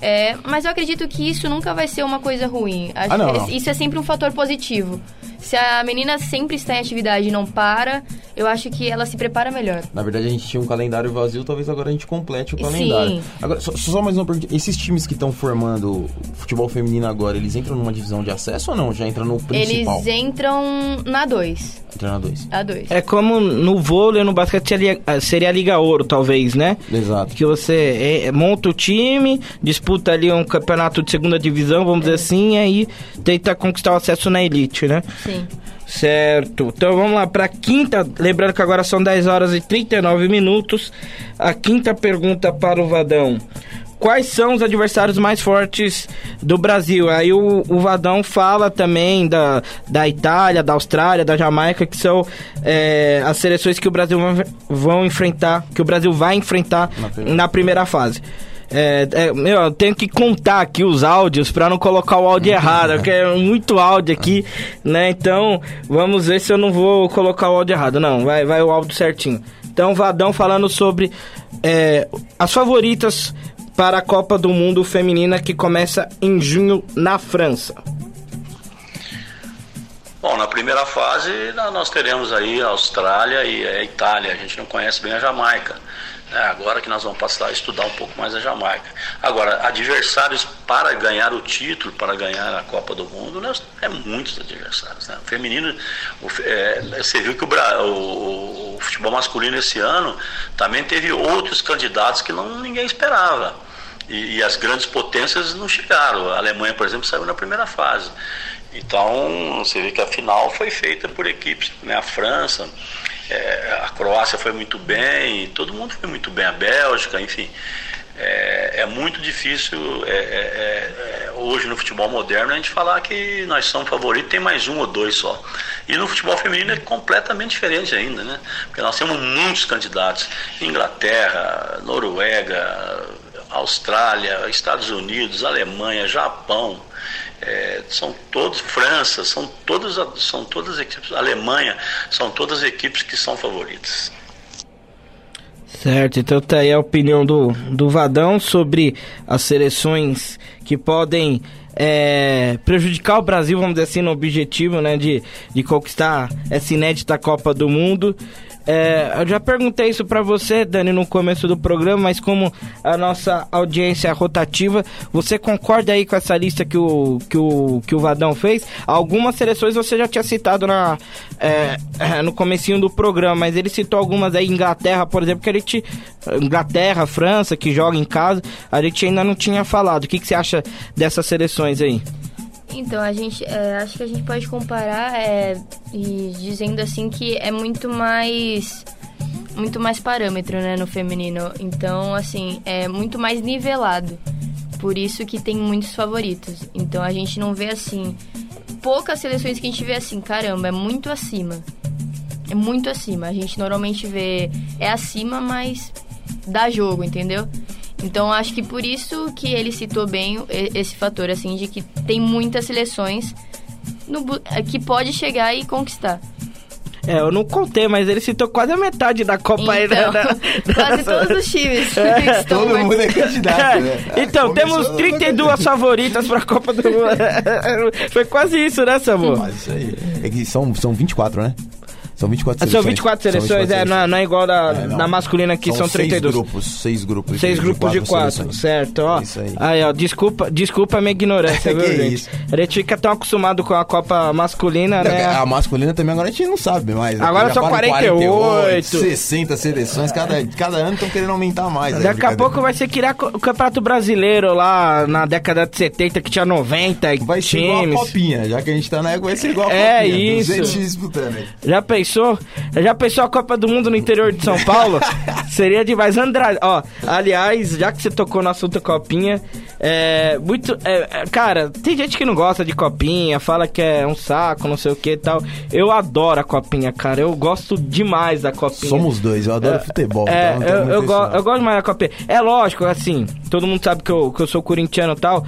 É, mas eu acredito que isso nunca vai ser uma coisa ruim. Acho Ah, não, não. isso é sempre um fator positivo. Se a menina sempre está em atividade e não para, eu acho que ela se prepara melhor. Na verdade, a gente tinha um calendário vazio, talvez agora a gente complete o Sim. calendário. Agora, só, só mais uma pergunta. Esses times que estão formando futebol feminino agora, eles entram numa divisão de acesso ou não? Já entra no principal? Eles entram na 2. Entra na 2. A 2. É como no vôlei, no basquete seria, seria a Liga Ouro, talvez, né? Exato. Que você é, monta o time, disputa ali um campeonato de segunda divisão, vamos dizer assim, e aí tenta conquistar o acesso na elite, né? Sim. Certo. Então vamos lá para a quinta. Lembrando que agora são 10 horas e 39 minutos. A quinta pergunta para o Vadão. Quais são os adversários mais fortes do Brasil? Aí o, o Vadão fala também da, da Itália, da Austrália, da Jamaica, que são é, as seleções que o Brasil vão, vão enfrentar, que o Brasil vai enfrentar Na primeira. na primeira fase. É, é, meu, eu tenho que contar aqui os áudios para não colocar o áudio errado, porque é muito áudio aqui, né? Então, vamos ver se eu não vou colocar o áudio errado. Não, vai, vai o áudio certinho. Então, Vadão falando sobre é, as favoritas para a Copa do Mundo Feminina que começa em junho na França. Bom, na primeira fase nós teremos aí a Austrália e a Itália. A gente não conhece bem a Jamaica. Né? Agora que nós vamos passar a estudar um pouco mais a Jamaica. Agora, adversários para ganhar o título, para ganhar a Copa do Mundo, nós, é muitos adversários. Né? O feminino, o é, você viu que o, o- o futebol masculino esse ano também teve outros candidatos que não, ninguém esperava. E, e, as grandes potências não chegaram. A Alemanha, por exemplo, saiu na primeira fase. Então, você vê que a final foi feita por equipes, né? A França, é, a Croácia foi muito bem, todo mundo foi muito bem, a Bélgica, enfim. É, é muito difícil é, é, é hoje no futebol moderno a gente falar que nós somos favoritos, tem mais um ou dois só. E no futebol feminino é completamente diferente ainda, né? Porque nós temos muitos candidatos. Inglaterra, Noruega, Austrália, Estados Unidos, Alemanha, Japão, é, são todos França, são todas são todas equipes Alemanha, são todas equipes que são favoritas. Certo, então tá aí a opinião do, do Vadão sobre as seleções que podem é, prejudicar o Brasil, vamos dizer assim, no objetivo né, de, de conquistar essa inédita Copa do Mundo. É, eu já perguntei isso para você, Dani, no começo do programa, mas como a nossa audiência é rotativa, você concorda aí com essa lista que o, que o, que o Vadão fez? Algumas seleções você já tinha citado na, é, é no comecinho do programa, mas ele citou algumas aí, Inglaterra, por exemplo, que a gente... Inglaterra, França, que joga em casa, a gente ainda não tinha falado. O que, que você acha dessas seleções aí? Então, a gente, é, acho que a gente pode comparar é, e dizendo assim que é muito mais muito mais parâmetro, né, no feminino. Então, assim, é muito mais nivelado. Por isso que tem muitos favoritos. Então, a gente não vê assim poucas seleções que a gente vê assim, caramba, é muito acima. É muito acima. A gente normalmente vê é acima, mas dá jogo, entendeu? Então acho que por isso que ele citou bem esse fator, assim, de que tem muitas seleções no, que pode chegar e conquistar. É, eu não contei, mas ele citou quase a metade da Copa então, aí. Da, [LAUGHS] da, quase todos os times. É, todo mundo é candidato, né? Então, temos 32 [LAUGHS] favoritas pra Copa do Mundo. [LAUGHS] Foi quase isso, né, Samu? Mas isso aí. É que são, são 24, né? São 24 seleções. São 24 seleções, são 24 é, seleções. Não, não, é igual da, é, da masculina que são, são 32. Seis grupos, seis grupos. Seis grupos de quatro, seleções. certo, ó. É isso aí. aí, ó, desculpa, desculpa a minha ignorância, [LAUGHS] viu, gente? Isso? A gente fica tão acostumado com a Copa masculina, não, né? A masculina também agora a gente não sabe mais. Agora são 48. 48. 60 seleções, cada, cada ano estão querendo aumentar mais. Daqui a pouco vai ser criar o Campeonato Brasileiro lá na década de 70, que tinha 90 vai ser igual a Copinha, já que a gente tá na época, vai ser igual a é Copinha. É isso. disputando aí. Já pensou? Já já pensou a Copa do Mundo no interior de São Paulo? [LAUGHS] Seria demais. Andrade, ó, aliás, já que você tocou no assunto Copinha, é muito. É, é, cara, tem gente que não gosta de Copinha, fala que é um saco, não sei o que e tal. Eu adoro a Copinha, cara. Eu gosto demais da Copinha. Somos dois, eu adoro é, futebol. É, então eu, eu, go eu gosto mais da Copinha. É lógico, assim, todo mundo sabe que eu, que eu sou corintiano e tal.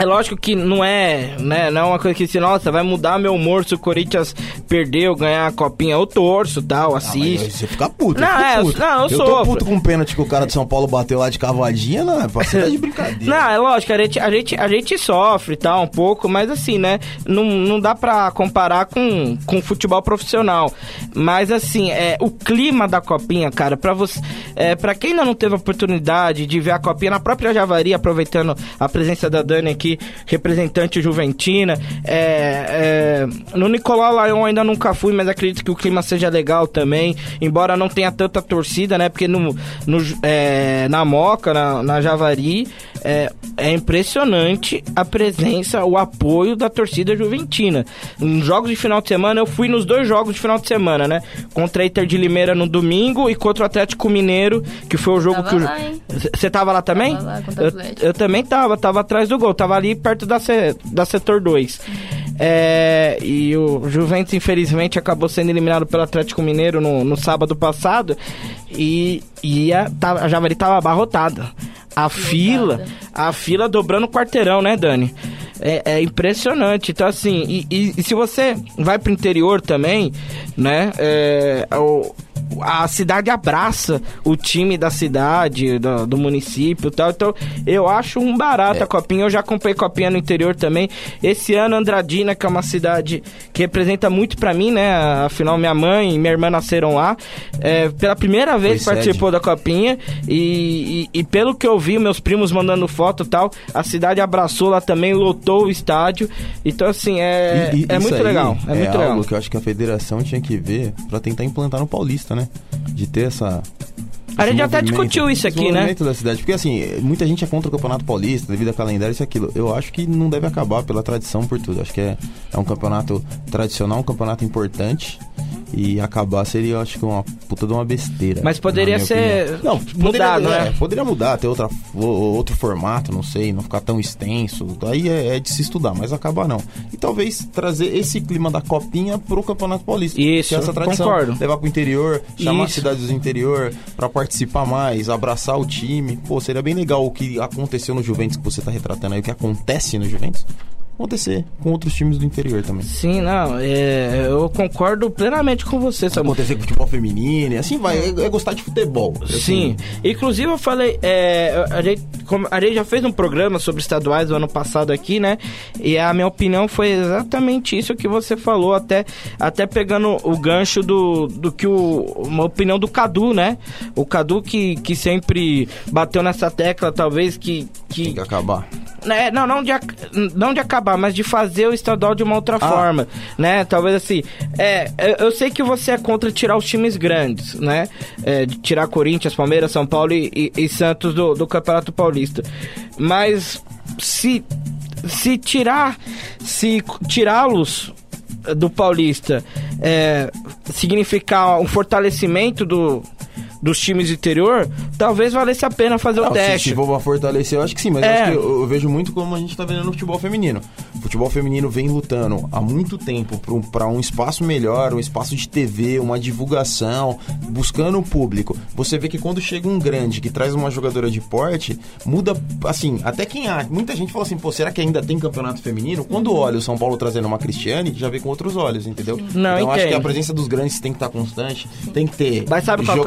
É lógico que não é, né? Não é uma coisa que se, nossa, vai mudar meu humor se o Corinthians perdeu, ganhar a copinha. Eu torço tal, assisto. Ah, você fica puto. Não, é, puto. não, eu, eu sou. Eu tô puto com o pênalti que o cara de São Paulo bateu lá de cavadinha, não, é pra ser de brincadeira. Não, é lógico, a gente, a gente, a gente sofre tal, um pouco, mas assim, né? Não, não dá pra comparar com, com futebol profissional. Mas assim, é, o clima da copinha, cara, pra você. É, pra quem ainda não teve a oportunidade de ver a copinha na própria Javari, aproveitando a presença da Dani aqui representante juventina. É, é, no Nicolau Laion ainda nunca fui, mas acredito que o clima seja legal também. Embora não tenha tanta torcida, né? Porque no, no é, na Moca, na, na Javari, é, é, impressionante a presença, o apoio da torcida juventina. Nos jogos de final de semana, eu fui nos dois jogos de final de semana, né? Contra a Inter de Limeira no domingo e contra o Atlético Mineiro, que foi o jogo tava que Você tava lá também? Tava lá, eu, eu, também tava, tava atrás do gol, tava ali perto da, se, da setor 2. É, e o Juventus, infelizmente, acabou sendo eliminado pelo Atlético Mineiro no, no sábado passado. E, e a, a Javari tava abarrotada. A fila, a fila dobrando o quarteirão, né, Dani? É, é, impressionante. Então, assim, e, e, e, se você vai pro interior também, né? É, o, a cidade abraça o time da cidade, do, do município e tal. Então, eu acho um barato é. a Copinha. Eu já acompanhei Copinha no interior também. Esse ano, Andradina, que é uma cidade que representa muito para mim, né? Afinal, minha mãe e minha irmã nasceram lá. É, pela primeira vez Foi participou sede. da Copinha. E, e, e, pelo que eu vi, meus primos mandando foto e tal, a cidade abraçou lá também, lotou o estádio. Então, assim, é, e, é muito legal. É, é muito algo legal. que eu acho que a federação tinha que ver para tentar implantar no Paulista, né? Né? De ter essa A gente até discutiu isso aqui, né? da cidade. Porque assim, muita gente é contra o Campeonato Paulista devido a calendário isso e aquilo. Eu acho que não deve acabar pela tradição, por tudo. Acho que é, é um campeonato tradicional, um campeonato importante. E acabar seria, acho que, uma puta de uma besteira. Mas poderia ser opinião. não, mudado, poderia, né? é, poderia mudar, ter outra, outro formato, não sei, não ficar tão extenso. Aí é, é de se estudar, mas acabar não. E talvez trazer esse clima da copinha pro Campeonato Paulista. Isso, é essa tradição. concordo. Levar pro interior, chamar Isso. cidades do interior pra participar mais, abraçar o time. Pô, seria bem legal o que aconteceu no Juventus que você tá retratando aí, o que acontece no Juventus. Acontecer com outros times do interior também. Sim, não, é, eu concordo plenamente com você, Samu. Acontecer com futebol feminino, e assim vai, é, é gostar de futebol. Sim, Assim, inclusive eu falei, é, a, gente, a gente já fez um programa sobre estaduais no ano passado aqui, né? E a minha opinião foi exatamente isso que você falou, até, até pegando o gancho do, do que o. Uma opinião do Cadu, né? O Cadu que, que sempre bateu nessa tecla, talvez que. tem que que acabar. É, não, não de, não de acabar, mas de fazer o estadual de uma outra Ah. forma, né? Talvez assim, é, eu- eu sei que você é contra tirar os times grandes, né? É, tirar Corinthians, Palmeiras, São Paulo e, e- e Santos do, do Campeonato Paulista, mas se se tirar, se tirá-los do Paulista é, significar um fortalecimento do dos times do interior, talvez valesse a pena fazer o Não, se, teste. se for fortalecer, eu acho que sim, mas É. eu, acho que eu, eu vejo muito como a gente tá vendo no futebol feminino. O futebol feminino vem lutando há muito tempo pra um, um espaço melhor, um espaço de TV, uma divulgação, buscando o público. Você vê que quando chega um grande que traz uma jogadora de porte, muda, assim, até quem há. Muita gente fala assim, pô, será que ainda tem campeonato feminino? Quando olha o São Paulo trazendo uma Cristiane, já vê com outros olhos, entendeu? Não, então acho que a entendo. presença dos grandes tem que estar constante, tem que ter Mas sabe qual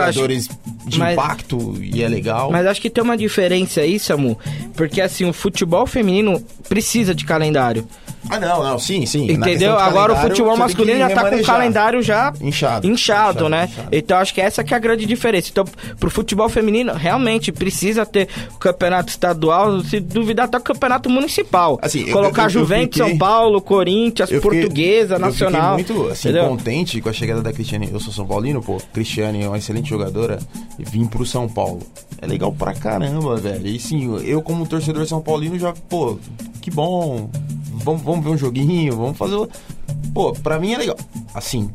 eu jogadores de Mas- impacto e é legal. Mas acho que tem uma diferença aí, Samu, porque assim, o futebol feminino precisa de calendário. Ah, não, não, sim, sim. Entendeu? Agora o futebol masculino já tá com o calendário já Inchado. inchado, Inchado, né? inchado. Então acho que essa que é a grande diferença. Então, pro futebol feminino, realmente precisa ter o campeonato estadual, se duvidar até o campeonato municipal. Assim, eu- Colocar eu- eu Juventus, fiquei- São Paulo, Corinthians, Eu fiquei- Portuguesa, eu Nacional. fiquei muito, assim, entendeu? contente com a chegada da Cristiane. Eu sou São Paulino, pô. Cristiane é uma excelente jogadora. E vim pro São Paulo. É legal pra caramba, velho. E sim, eu como torcedor São Paulino já, pô, que bom. Vamos, vamos ver um joguinho, vamos fazer... Pô, pra mim é legal. Assim,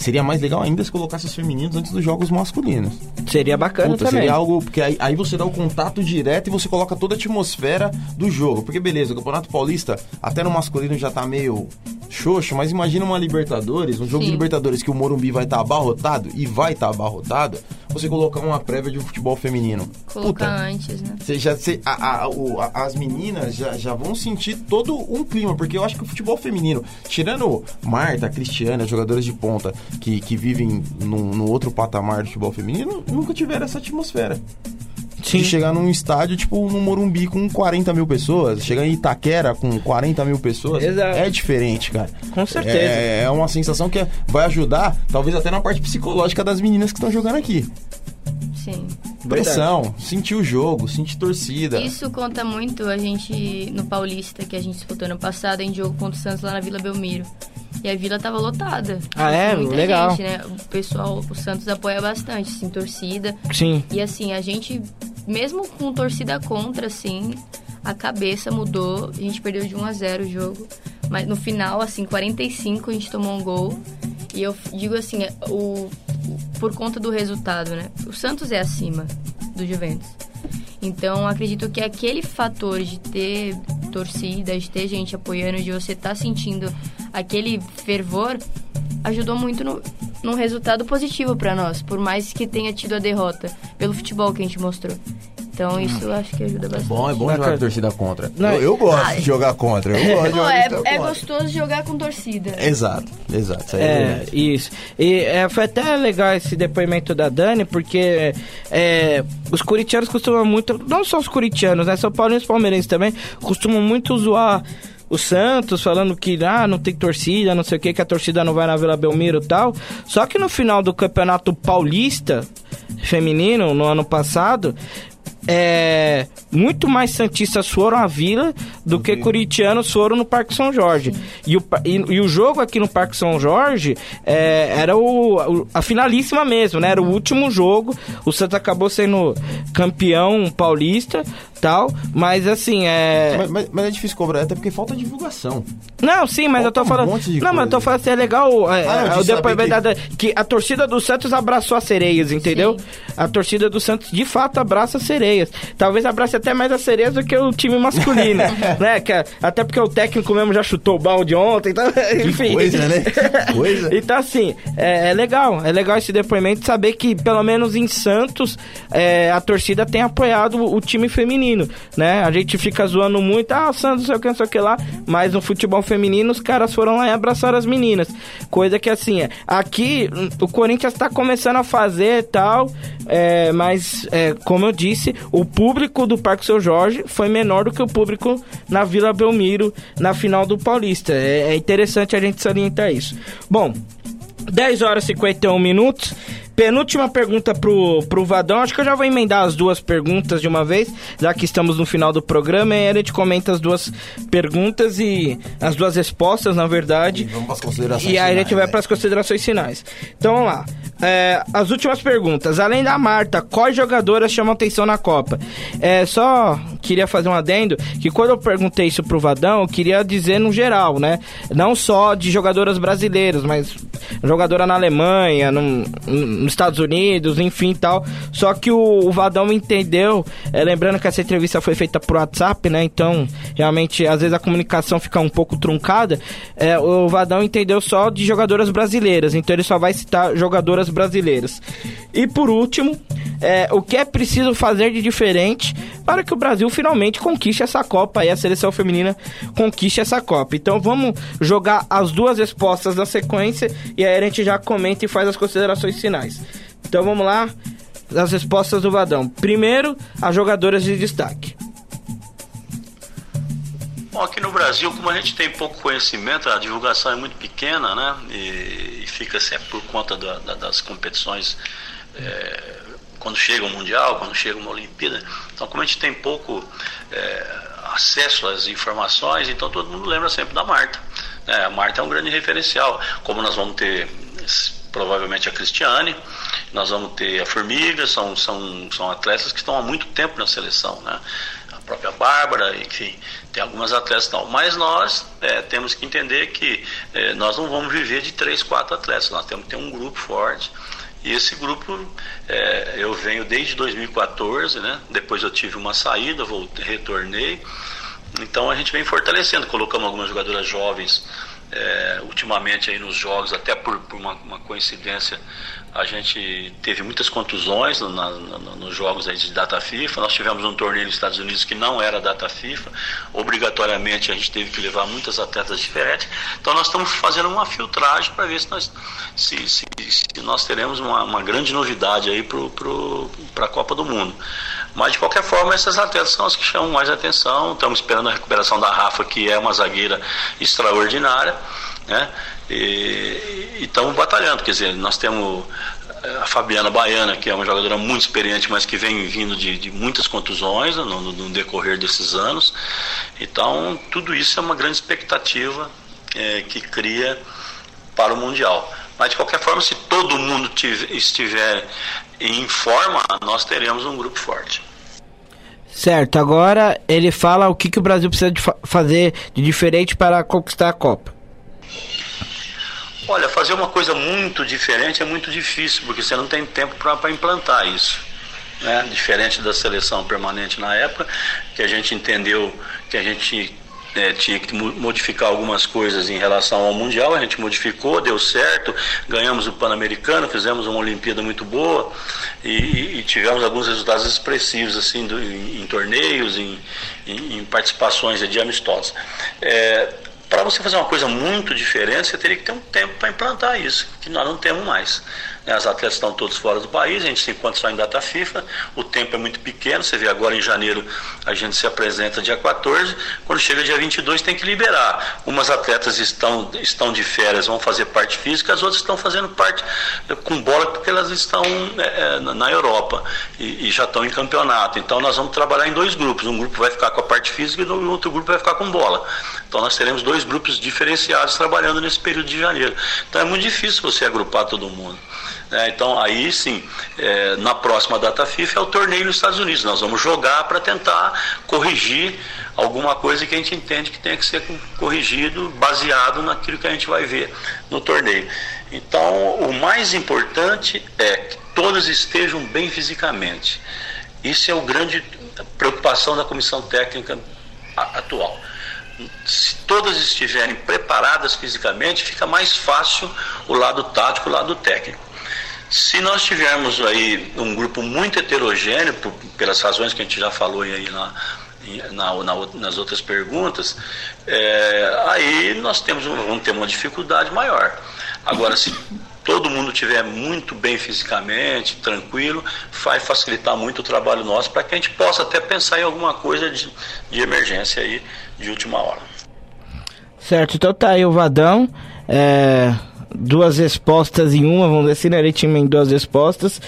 seria mais legal ainda se colocasse os femininos antes dos jogos masculinos. Seria bacana Puta, também. seria algo. Porque aí, aí você dá o contato direto e você coloca toda a atmosfera do jogo. Porque beleza, o Campeonato Paulista, até no masculino já tá meio xoxo, mas imagina uma Libertadores, um jogo de Sim. Libertadores que o Morumbi vai estar abarrotado e vai estar abarrotado, você colocar uma prévia de um futebol feminino. Colocar Puta, antes, né? você já, você- a- a- o- a- as meninas já, já vão sentir todo um clima, porque eu acho que o futebol feminino, tirando Marta, Cristiane, as jogadoras de ponta que, que vivem num, no outro patamar do futebol feminino, nunca tiveram essa atmosfera. Sim. De chegar num estádio, tipo, no Morumbi com 40 mil pessoas, chegar em Itaquera com 40 mil pessoas, Exato. é diferente, cara. Com certeza. É, é uma sensação que é- vai ajudar, talvez até na parte psicológica das meninas que estão jogando aqui. Sim. Pressão, sentir o jogo, sentir torcida. Isso conta muito a gente no Paulista, que a gente disputou ano passado em jogo contra o Santos lá na Vila Belmiro. E a vila tava lotada. Ah, é? Muita Legal. Gente, né? O pessoal, o Santos apoia bastante, assim, torcida. Sim. E assim, a gente, mesmo com torcida contra, assim, a cabeça mudou. A gente perdeu de 1 a 0 o jogo. Mas no final, assim, 45 a gente tomou um gol. E eu digo assim, o, por conta do resultado, né? O Santos é acima do Juventus. Então, acredito que aquele fator de ter torcida, de ter gente apoiando, de você estar sentindo aquele fervor, ajudou muito no, num resultado positivo para nós, por mais que tenha tido a derrota, pelo futebol que a gente mostrou. Então, isso eu acho que ajuda bastante. Bom, é bom jogar com torcida contra. Não, eu, eu gosto Ai. de jogar contra. Eu gosto de jogar é, é contra. gostoso jogar com torcida. Exato, exato. Isso aí é, É, isso. E é, foi até legal esse depoimento da Dani, porque é, os corintianos costumam muito, não só os corintianos, né? São Paulo e os palmeirenses também, costumam muito zoar o Santos, falando que ah, não tem torcida, não sei o que, que a torcida não vai na Vila Belmiro e tal. Só que no final do Campeonato Paulista Feminino, no ano passado, é, muito mais santistas foram à Vila do que curitianos foram no Parque São Jorge. E o, e, e, o jogo aqui no Parque São Jorge é, era o, a finalíssima mesmo, né? Era o último jogo. O Santos acabou sendo campeão paulista tal, mas assim, é... Mas, mas, mas, é difícil cobrar, até porque falta divulgação. Não, sim, mas falta eu tô falando... Um não, coisa. mas eu tô falando assim, é legal é, ah, é, o depoimento que... que a torcida do Santos abraçou as sereias, entendeu? Sim. A torcida do Santos, de fato, abraça as sereias. Talvez abrace até mais as sereias do que o time masculino, [LAUGHS] né? Que, até porque o técnico mesmo já chutou o balde ontem, então, [LAUGHS] enfim. Que coisa, né? [LAUGHS] Coisa. então, assim, é, é, legal, é legal esse depoimento, saber que, pelo menos em Santos, é, a torcida tem apoiado o time feminino feminino, né? A gente fica zoando muito, ah, Santos, não sei o que, não sei o que lá, mas no futebol feminino os caras foram lá e abraçaram as meninas. Coisa que assim, é, aqui o Corinthians tá começando a fazer tal, é, mas é, como eu disse, o público do Parque São Jorge foi menor do que o público na Vila Belmiro na final do Paulista. É, é interessante a gente salientar isso. Bom, 10 horas e 51 minutos. Penúltima pergunta pro, pro Vadão. Acho que eu já vou emendar as duas perguntas de uma vez, já que estamos no final do programa. E a gente comenta as duas perguntas e as duas respostas, na verdade. E vamos para as considerações E aí a gente vai para as considerações finais. Então vamos lá. É, as últimas perguntas. Além da Marta, quais jogadoras chamam atenção na Copa? É, só queria fazer um adendo que quando eu perguntei isso pro Vadão, eu queria dizer no geral, né? Não só de jogadoras brasileiras, mas jogadora na Alemanha, no, no nos Estados Unidos, enfim tal. Só que o, o Vadão entendeu, é, lembrando que essa entrevista foi feita por WhatsApp, né? Então, realmente, às vezes a comunicação fica um pouco truncada. É, o Vadão entendeu só de jogadoras brasileiras, então ele só vai citar jogadoras brasileiras. E por último, é, o que é preciso fazer de diferente para que o Brasil finalmente conquiste essa Copa e a seleção feminina conquiste essa Copa. Então vamos jogar as duas respostas na sequência e aí a gente já comenta e faz as considerações finais. Então vamos lá, as respostas do Vadão. Primeiro, as jogadoras de destaque. Bom, aqui no Brasil, como a gente tem pouco conhecimento, a divulgação é muito pequena, né? E, e fica sempre por conta da, da, das competições é, quando chega o Mundial, quando chega uma Olimpíada. Então, como a gente tem pouco é, acesso às informações, então todo mundo lembra sempre da Marta. É, a Marta é um grande referencial. Como nós vamos ter provavelmente a Cristiane, nós vamos ter a Formiga, são, são, são atletas que estão há muito tempo na seleção, né? A própria Bárbara, enfim, tem algumas atletas não. Mas nós é, temos que entender que é, nós não vamos viver de três, quatro atletas, nós temos que ter um grupo forte. E esse grupo é, eu venho desde 2014, né? Depois eu tive uma saída, voltei, retornei. Então a gente vem fortalecendo, colocamos algumas jogadoras jovens é, ultimamente aí nos jogos, até por, por uma, uma, coincidência, a gente teve muitas contusões no, na, no, nos jogos aí de data FIFA. Nós tivemos um torneio nos Estados Unidos que não era data FIFA. Obrigatoriamente a gente teve que levar muitas atletas diferentes. Então nós estamos fazendo uma filtragem para ver se nós, se, se, se nós teremos uma, uma grande novidade aí para a Copa do Mundo. Mas de qualquer forma, essas atletas são as que chamam mais atenção. Estamos esperando a recuperação da Rafa, que é uma zagueira extraordinária, né? E estamos batalhando, quer dizer, nós temos eh, a Fabiana Baiana, que é uma jogadora muito experiente, mas que vem vindo de, de muitas contusões no, no, no, decorrer desses anos. Então, tudo isso é uma grande expectativa é, que cria para o Mundial. Mas, de qualquer forma, se todo mundo tiver, estiver em forma, nós teremos um grupo forte. Certo, agora ele fala o que, que o Brasil precisa de fa fazer de diferente para conquistar a Copa. Olha, fazer uma coisa muito diferente é muito difícil, porque você não tem tempo para implantar isso. Né? Diferente da seleção permanente na época, que a gente entendeu que a gente é, tinha que modificar algumas coisas em relação ao Mundial, a gente modificou, deu certo, ganhamos o Pan-Americano, fizemos uma Olimpíada muito boa e, e tivemos alguns resultados expressivos assim, do, em, em, torneios, em, em, em, participações de amistosos. É, para você fazer uma coisa muito diferente, você teria que ter um tempo para implantar isso, que nós não temos mais. Né, as atletas estão todos fora do país, a gente se encontra só em data FIFA, o tempo é muito pequeno, você vê agora em janeiro a gente se apresenta dia 14, quando chega dia 22 tem que liberar. Umas atletas estão, estão de férias, vão fazer parte física, as outras estão fazendo parte eh, com bola porque elas estão é, na Europa e, e, já estão em campeonato. Então nós vamos trabalhar em dois grupos, um grupo vai ficar com a parte física e o outro grupo vai ficar com bola. Então nós teremos dois grupos diferenciados trabalhando nesse período de janeiro. Então é muito difícil você agrupar todo mundo. É, então, aí sim, é, na próxima data FIFA é o torneio nos Estados Unidos. Nós vamos jogar para tentar corrigir alguma coisa que a gente entende que tem que ser corrigido baseado naquilo que a gente vai ver no torneio. Então, o mais importante é que todos estejam bem fisicamente. Isso é o grande preocupação da comissão técnica atual. Se todas estiverem preparadas fisicamente, fica mais fácil o lado tático, o lado técnico. Se nós tivermos aí um grupo muito heterogêneo, por, pelas razões que a gente já falou aí na, na, na, nas outras perguntas, é, aí nós temos, vamos ter uma dificuldade maior. Agora, se todo mundo estiver muito bem fisicamente, tranquilo, vai facilitar muito o trabalho nosso para que a gente possa até pensar em alguma coisa de, de emergência aí de última hora. Certo, então tá aí o Vadão. É, duas respostas em uma, vamos dizer assim, né? Ele tinha em duas respostas.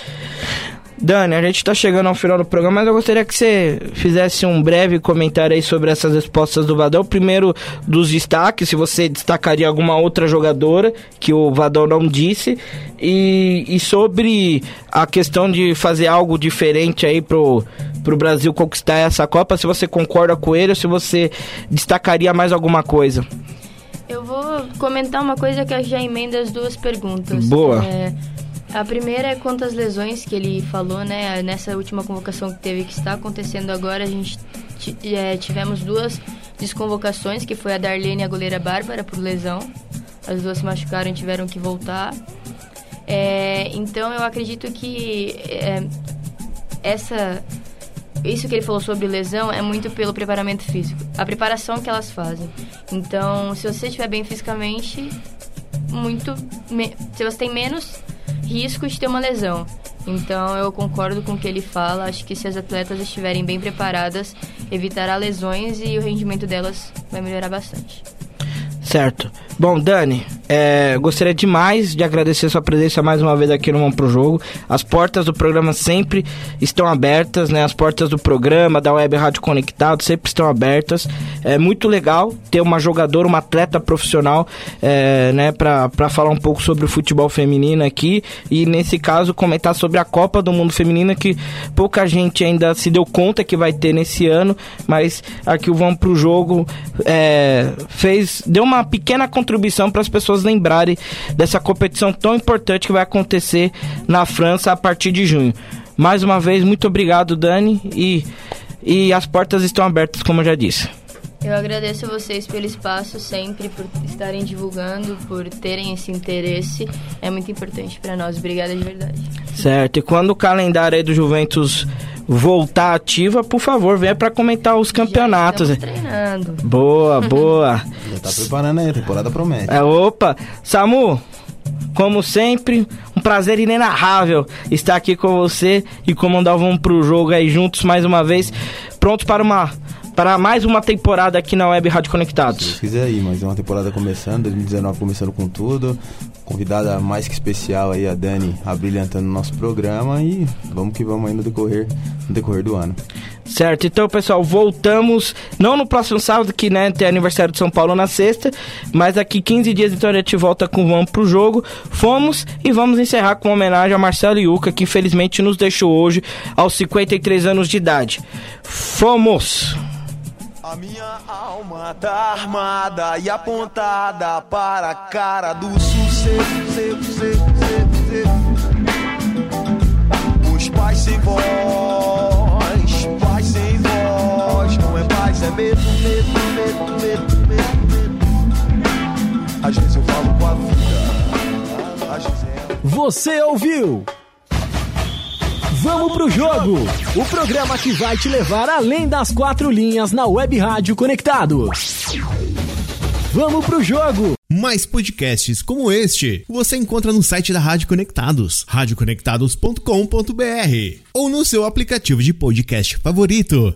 Dani, a gente está chegando ao final do programa, mas eu gostaria que você fizesse um breve comentário aí sobre essas respostas do Vadão. Primeiro, dos destaques, se você destacaria alguma outra jogadora que o Vadão não disse. E, e sobre a questão de fazer algo diferente aí pro, pro Brasil conquistar essa Copa, se você concorda com ele ou se você destacaria mais alguma coisa. Eu vou comentar uma coisa que já emenda as duas perguntas. Boa. É, a primeira é quanto às lesões que ele falou, né? Nessa última convocação que teve, que está acontecendo agora, a gente é, tivemos duas desconvocações, que foi a Darlene e a goleira Bárbara por lesão. As duas se machucaram e tiveram que voltar. É, então eu acredito que é, essa isso que ele falou sobre lesão é muito pelo preparamento físico, a preparação que elas fazem. Então, se você estiver bem fisicamente, muito se você tem menos risco de ter uma lesão. Então eu concordo com o que ele fala. Acho que se as atletas estiverem bem preparadas, evitará lesões e o rendimento delas vai melhorar bastante. Certo. Bom, Dani, é, gostaria demais de agradecer sua presença mais uma vez aqui no Vamos Pro Jogo. As portas do programa sempre estão abertas, né? As portas do programa, da Web Rádio Conectado, sempre estão abertas. É muito legal ter uma jogadora, uma atleta profissional, é, né? Pra, pra falar um pouco sobre o futebol feminino aqui. E nesse caso, comentar sobre a Copa do Mundo Feminino, que pouca gente ainda se deu conta que vai ter nesse ano. Mas aqui o Vamos Pro Jogo é, fez, deu uma pequena contribuição para as pessoas lembrarem dessa competição tão importante que vai acontecer na França a partir de junho. Mais uma vez, muito obrigado, Dani, e, e as portas estão abertas, como eu já disse. Eu agradeço a vocês pelo espaço sempre, por estarem divulgando, por terem esse interesse. É muito importante para nós. Obrigada de verdade. Certo. E quando o calendário aí do Juventus voltar ativa, por favor, venha para comentar os campeonatos. Já treinando. Boa, [LAUGHS] boa. Já tá preparando aí, a temporada promete. É, opa, Samu, como sempre, um prazer inenarrável estar aqui com você e comandar o Vamos Pro Jogo aí juntos mais uma vez, prontos para uma para mais uma temporada aqui na Web Rádio Conectados. Se quiser aí, mas é uma temporada começando, 2019 começando com tudo. Convidada mais que especial aí, a Dani, abrilhantando o nosso programa e vamos que vamos aí no decorrer, no decorrer do ano. Certo, então pessoal, voltamos, não no próximo sábado, que né, tem aniversário de São Paulo na sexta, mas daqui 15 dias então a gente volta com Vamos pro Jogo. Fomos e vamos encerrar com uma homenagem a Marcelo Iuca, que infelizmente nos deixou hoje aos 53 anos de idade. Fomos! A minha alma tá armada e apontada para a cara do Os pais sem voz, pais sem voz, não é paz, é medo, medo, medo, medo, medo. Às vezes eu falo com a vida, é... Você ouviu? Vamos pro jogo! O programa que vai te levar além das quatro linhas na Web Rádio Conectados. Vamos pro jogo! Mais podcasts como este você encontra no site da Rádio Conectados, radioconectados.com.br ou no seu aplicativo de podcast favorito.